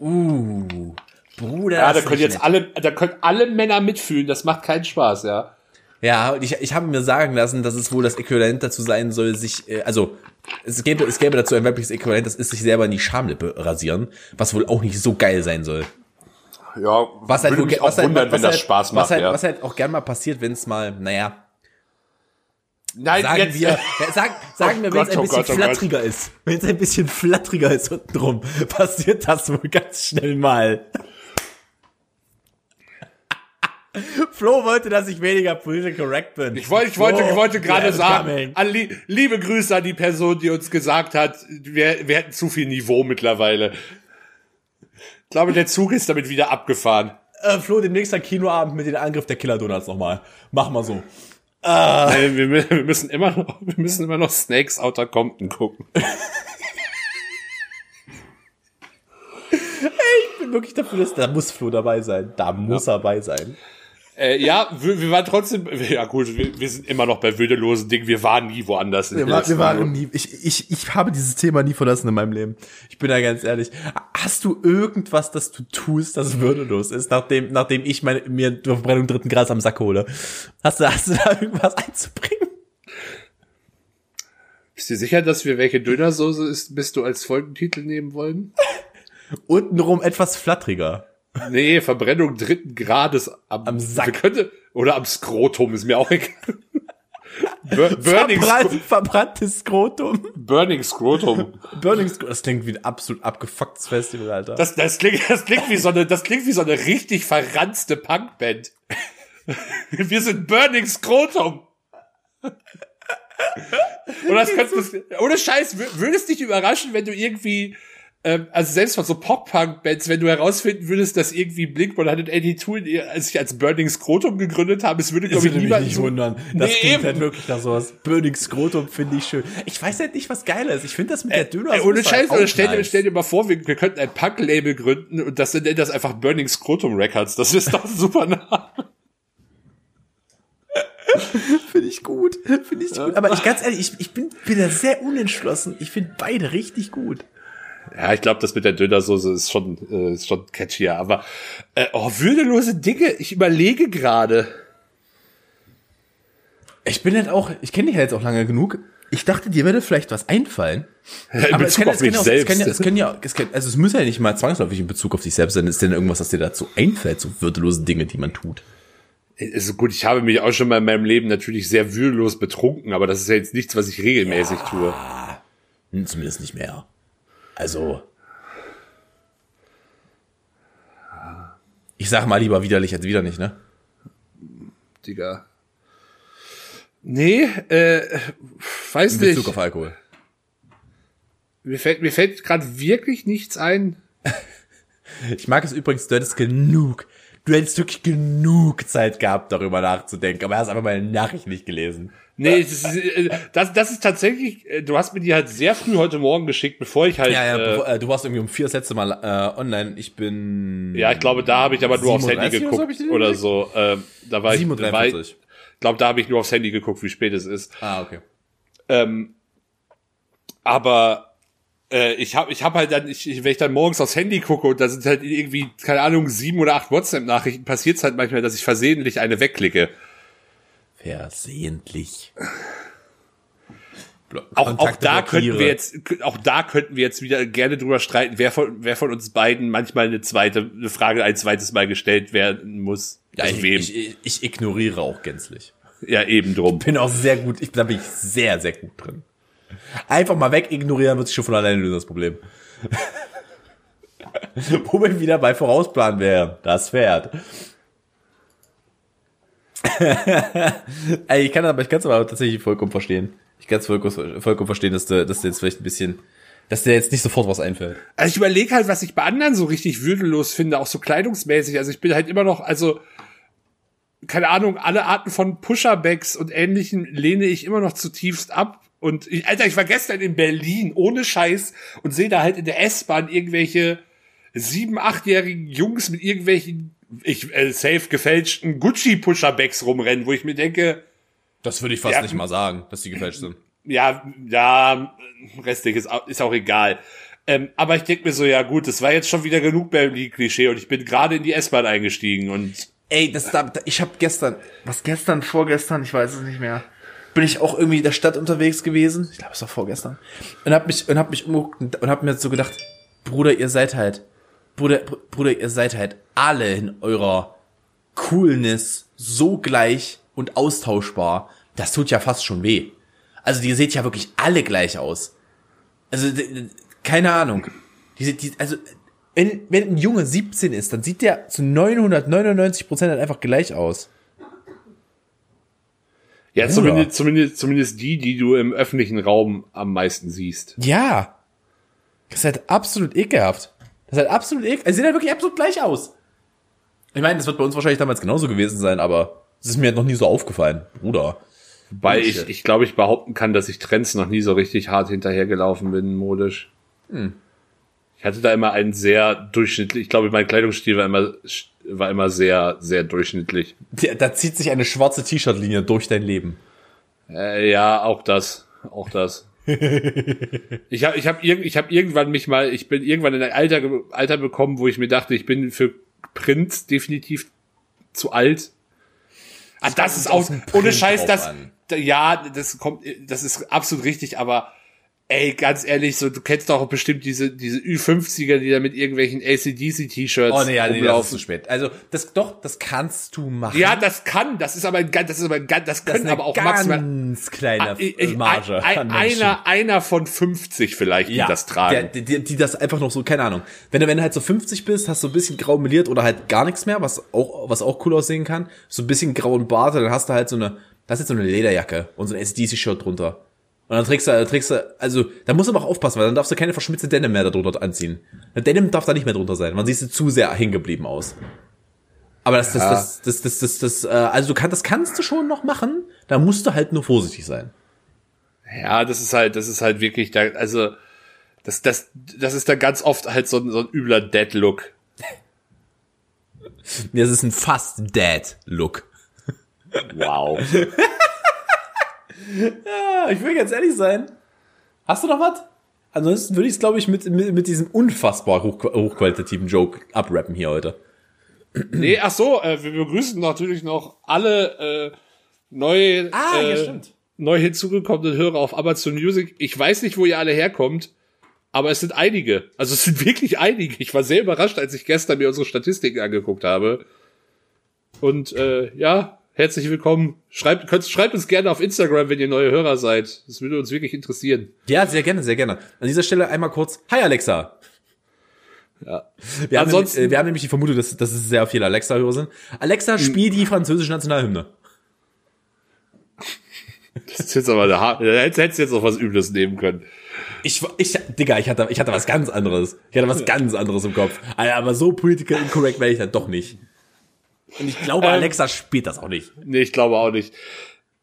uh, Bruder, Ja, da können jetzt nett. alle, da können alle Männer mitfühlen, das macht keinen Spaß, ja. Ja, und ich, ich habe mir sagen lassen, dass es wohl das Äquivalent dazu sein soll, sich, äh, also es gäbe, es gäbe dazu ein weibliches Äquivalent, das ist sich selber in die Schamlippe rasieren, was wohl auch nicht so geil sein soll. Ja, Was halt, würde mich ge- auch was halt, wundern, was wenn das halt, Spaß macht, was halt, ja. was halt auch gern mal passiert, wenn es mal, naja, Nein, sagen jetzt, wir, ja, sag, sagen Oh wir, wenn es ein oh bisschen Gott, oh Gott. flatteriger ist, wenn es ein bisschen flatteriger ist untenrum, passiert das wohl ganz schnell mal. Flo wollte, dass ich weniger political correct bin. Ich wollte, ich wollte, Flo, ich wollte gerade sagen, li liebe Grüße an die Person, die uns gesagt hat, wir, wir hätten zu viel Niveau mittlerweile. Ich glaube, der Zug ist damit wieder abgefahren. Äh, Flo, demnächst ein Kinoabend mit dem Angriff der Killer Donuts nochmal. Mach mal so. Nein, wir, wir müssen immer noch, wir müssen immer noch Snakes Outer Compton gucken. Ich bin wirklich dafür, dass da muss Flo dabei sein. Da muss er dabei sein. Äh, ja, wir, wir waren trotzdem, ja gut, wir, wir sind immer noch bei würdelosen Dingen, wir waren nie woanders. Wir, war, wir waren nie, ich, ich, ich habe dieses Thema nie verlassen in meinem Leben. Ich bin da ganz ehrlich. Hast du irgendwas, das du tust, das würdelos ist, nachdem, nachdem ich meine, mir die Verbrennung dritten Grad am Sack hole? Hast du, hast du da irgendwas einzubringen? Bist du sicher, dass wir welche Dönersoße ist, bist du als Folgentitel nehmen wollen? Untenrum etwas flatteriger. Nee, Verbrennung dritten Grades am, Am Sack. Könnte, oder am Skrotum, ist mir auch egal. Bur Burning, Verbrannt, verbranntes Skrotum. Burning Skrotum. Burning Skrotum. Das klingt wie ein absolut abgefucktes Festival, Alter. Das, das, klingt, das, klingt wie so eine, das klingt wie so eine richtig verranzte Punkband. Wir sind Burning Skrotum. Und das könntest ohne Scheiß, wür- würde es dich überraschen, wenn du irgendwie, ähm, also selbst von so Pop-Punk-Bands, wenn du herausfinden würdest, dass irgendwie Blink-182 sich als Burning Skrotum gegründet haben, es würde, glaube ich, niemand nicht wundern. Das Nee, klingt eben. halt wirklich nach sowas. Burning Skrotum finde ich schön. Ich weiß halt nicht, was geiler ist. Ich finde das mit der Döner Ey, ohne Scheiß, halt stell, dir, stell dir mal vor, wir, wir könnten ein Punk-Label gründen und das nennt das einfach Burning Scrotum Records. Das ist doch ein super Name. Finde ich gut. Finde ich gut. Aber ich ganz ehrlich, ich, ich bin, bin da sehr unentschlossen. Ich finde beide richtig gut. Ja, ich glaube, das mit der Dönersoße ist schon, äh, ist schon catchier. Aber äh, oh, würdelose Dinge. Ich überlege gerade. Ich bin halt auch, ich kenne dich ja jetzt auch lange genug. Ich dachte, dir würde vielleicht was einfallen. In Bezug auf mich ja auch- selbst. Es kann ja, es können ja, es kann, also es muss ja nicht mal zwangsläufig in Bezug auf dich selbst sein. Ist denn irgendwas, was dir dazu einfällt, so würdelose Dinge, die man tut? Also gut, ich habe mich auch schon mal in meinem Leben natürlich sehr würdelos betrunken, aber das ist ja jetzt nichts, was ich regelmäßig tue. Hm, Zumindest nicht mehr. Also. Ich sag mal lieber widerlich als wieder nicht, ne? Digga. Nee, äh, weiß In nicht. Bezug auf Alkohol. Mir fällt, mir fällt gerade wirklich nichts ein. Ich mag es übrigens, du hättest genug, du hättest wirklich genug Zeit gehabt, darüber nachzudenken, aber hast einfach meine Nachricht nicht gelesen. Nee, das ist, äh, das, das ist tatsächlich, äh, du hast mir die halt sehr früh heute Morgen geschickt, bevor ich halt, Ja, ja, äh, äh, du warst irgendwie um vier das letzte Mal äh, online. Ich bin. ja, ich glaube, da habe ich aber nur aufs Handy 37 oder so geguckt ich oder so. Ähm, da war ich, da war ich, 47. glaube, da habe ich nur aufs Handy geguckt, wie spät es ist. Ah, okay. Ähm, aber äh, ich habe ich hab halt dann, ich, ich- wenn ich dann morgens aufs Handy gucke und da sind halt irgendwie, keine Ahnung, sieben oder acht WhatsApp-Nachrichten, passiert es halt manchmal, dass ich versehentlich eine wegklicke. Versehentlich. Auch, auch da könnten wir jetzt, auch da könnten wir jetzt wieder gerne drüber streiten, wer von, wer von uns beiden manchmal eine zweite, eine Frage ein zweites Mal gestellt werden muss. Ja, also ich, wem? ich, ich, ich ignoriere auch gänzlich. ja, eben drum. Bin auch sehr gut, ich, da bin ich sehr, sehr gut drin. Einfach mal weg ignorieren, wird sich schon von alleine lösen, das Problem. Wo wir wieder bei Vorausplan wären. Das Pferd. Ey, ich kann aber, ich kann es aber tatsächlich vollkommen verstehen. Ich kann es vollkommen, vollkommen verstehen, dass du, dass du jetzt vielleicht ein bisschen, dass dir jetzt nicht sofort was einfällt. Also ich überlege halt, was ich bei anderen so richtig würdelos finde, auch so kleidungsmäßig. Also ich bin halt immer noch, also keine Ahnung, alle Arten von Pusherbacks und ähnlichen lehne ich immer noch zutiefst ab. Und ich, Alter, ich war gestern in Berlin ohne Scheiß und sehe da halt in der S-Bahn irgendwelche sieben, achtjährigen Jungs mit irgendwelchen ich äh, safe gefälschten Gucci Pusherbacks rumrennen, wo ich mir denke, Das würde ich fast Ja. nicht mal sagen, dass die gefälscht sind. ja, ja, restlich ist, ist auch egal. Ähm, aber ich denke mir so, ja gut, das war jetzt schon wieder genug Berlin-Klischee und ich bin gerade in die S-Bahn eingestiegen und Ey, das da, ich habe gestern, was gestern, vorgestern, ich weiß es nicht mehr, bin ich auch irgendwie in der Stadt unterwegs gewesen. Ich glaube, es war vorgestern. Und hab mich und hab mich umgeguckt und, und hab mir so gedacht, Bruder, ihr seid halt, Bruder, Br- Bruder, ihr seid halt alle in eurer Coolness so gleich und austauschbar. Das tut ja fast schon weh. Also, ihr seht ja wirklich alle gleich aus. Also, keine Ahnung. Diese, die, also, wenn, wenn ein Junge 17 ist, dann sieht der zu 999 Prozent halt einfach gleich aus. ja, Bruder. zumindest, zumindest, zumindest die, die du im öffentlichen Raum am meisten siehst. Ja. Das ist halt absolut ekelhaft. Das ist halt absolut ekelhaft. Also, sie sehen halt wirklich absolut gleich aus. Ich meine, das wird bei uns wahrscheinlich damals genauso gewesen sein, aber es ist mir halt noch nie so aufgefallen. Bruder. Weil ich, ich glaube, ich behaupten kann, dass ich Trends noch nie so richtig hart hinterhergelaufen bin, modisch. Hm. Ich hatte da immer einen sehr durchschnittlich, ich glaube, mein Kleidungsstil war immer, war immer sehr, sehr durchschnittlich. Da, da zieht sich eine schwarze T-Shirt-Linie durch dein Leben. Äh, ja, auch das, auch das. ich habe ich hab irg ich hab irgendwann mich mal, ich bin irgendwann in ein Alter, Alter bekommen, wo ich mir dachte, ich bin für Print definitiv zu alt. Ah, das ist auch, ohne Scheiß, das, an. ja, das kommt, das ist absolut richtig, aber ey, ganz ehrlich, so, du kennst doch bestimmt diese, diese Ü50er, die da mit irgendwelchen ACDC-T-Shirts Oh nee, ja, nee, das ist rumlaufen. zu spät. Also, das doch, das kannst du machen. ja, das kann, das ist aber ein ganz, das ist aber ein ganz, das das können eine aber auch maximal, ganz kleine ich, ich, Marge ein, ein, einer, einer von 50 vielleicht, die das tragen. Der, die, die, die das einfach noch so, keine Ahnung. Wenn du, wenn du halt so 50 bist, hast du ein bisschen grau meliert oder halt gar nichts mehr, was auch, was auch cool aussehen kann. So ein bisschen grauen Bart, dann hast du halt so eine, das ist jetzt so eine Lederjacke und so ein SDC-Shirt drunter. Und dann trägst du, trägst du, also, da musst du aber auch aufpassen, weil dann darfst du keine verschmitzte Denim mehr darunter anziehen. Der Denim darf da nicht mehr drunter sein, man siehst du zu sehr hängen geblieben aus. Aber das, Ja. das, das, das, das, das, das, äh, also du kannst, das kannst du schon noch machen, da musst du halt nur vorsichtig sein. ja, das ist halt, das ist halt wirklich, da, also, das, das, das ist da ganz oft halt so, ein- so ein übler Dead-Look. Das ist ein fast Dad-Look. Wow. Ja, ich will ganz ehrlich sein. Hast du noch was? Ansonsten würde ich es, glaube ich, mit, mit, mit diesem unfassbar hoch, hochqualitativen Joke abrappen hier heute. nee, ach so, äh, wir begrüßen natürlich noch alle, äh, neue, Ah, äh, ja, neu hinzugekommenen Hörer auf Amazon Music. Ich weiß nicht, wo ihr alle herkommt, aber es sind einige. Also es sind wirklich einige. Ich war sehr überrascht, als ich gestern mir unsere Statistiken angeguckt habe. Und äh, ja, herzlich willkommen. Schreibt, könnt, schreibt uns gerne auf Instagram, wenn ihr neue Hörer seid. Das würde uns wirklich interessieren. Ja, sehr gerne, sehr gerne. An dieser Stelle einmal kurz, hi Alexa. Ja. Wir, Ansonsten- haben, nämlich- äh, wir haben nämlich die Vermutung, dass, dass es sehr viele Alexa-Hörer sind. Alexa, spiel die französische Nationalhymne. Das ist jetzt aber eine Har da hättest du jetzt noch was Übles nehmen können. Ich, ich, Digga, ich hatte, ich hatte was ganz anderes. Ich hatte was ganz anderes im Kopf. Aber so political incorrect wäre ich dann doch nicht. Und ich glaube, Ähm, Alexa spielt das auch nicht. Nee, ich glaube auch nicht.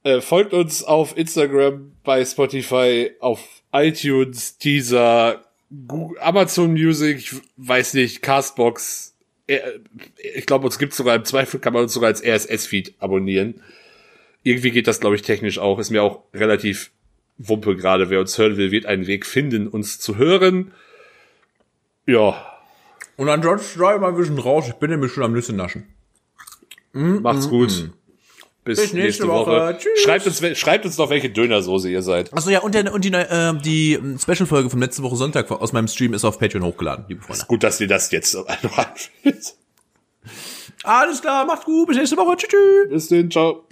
Äh, folgt uns auf Instagram, bei Spotify, auf iTunes, Deezer, Google, Amazon Music, ich weiß nicht, Castbox. Äh, Ich glaube, uns gibt's sogar im Zweifel kann man uns sogar als RSS-Feed abonnieren. Irgendwie geht das, glaube ich, technisch auch. Ist mir auch relativ Wumpe gerade. Wer uns hören will, wird einen Weg finden, uns zu hören. Ja, Und ansonsten ich mal ein bisschen raus. Ich bin nämlich schon am Nüsse naschen. Macht's gut. Bis, Bis nächste, nächste Woche. Woche. Tschüss. Schreibt uns, schreibt uns noch, welche Dönersoße ihr seid. Achso, ja, und, der, und die, äh, die ähm, Special-Folge von letzte Woche Sonntag aus meinem Stream ist auf Patreon hochgeladen, liebe Freunde. Gut, dass ihr das jetzt. Alles klar, macht's gut, bis nächste Woche, tschüss. tschüss. Bis dann, ciao.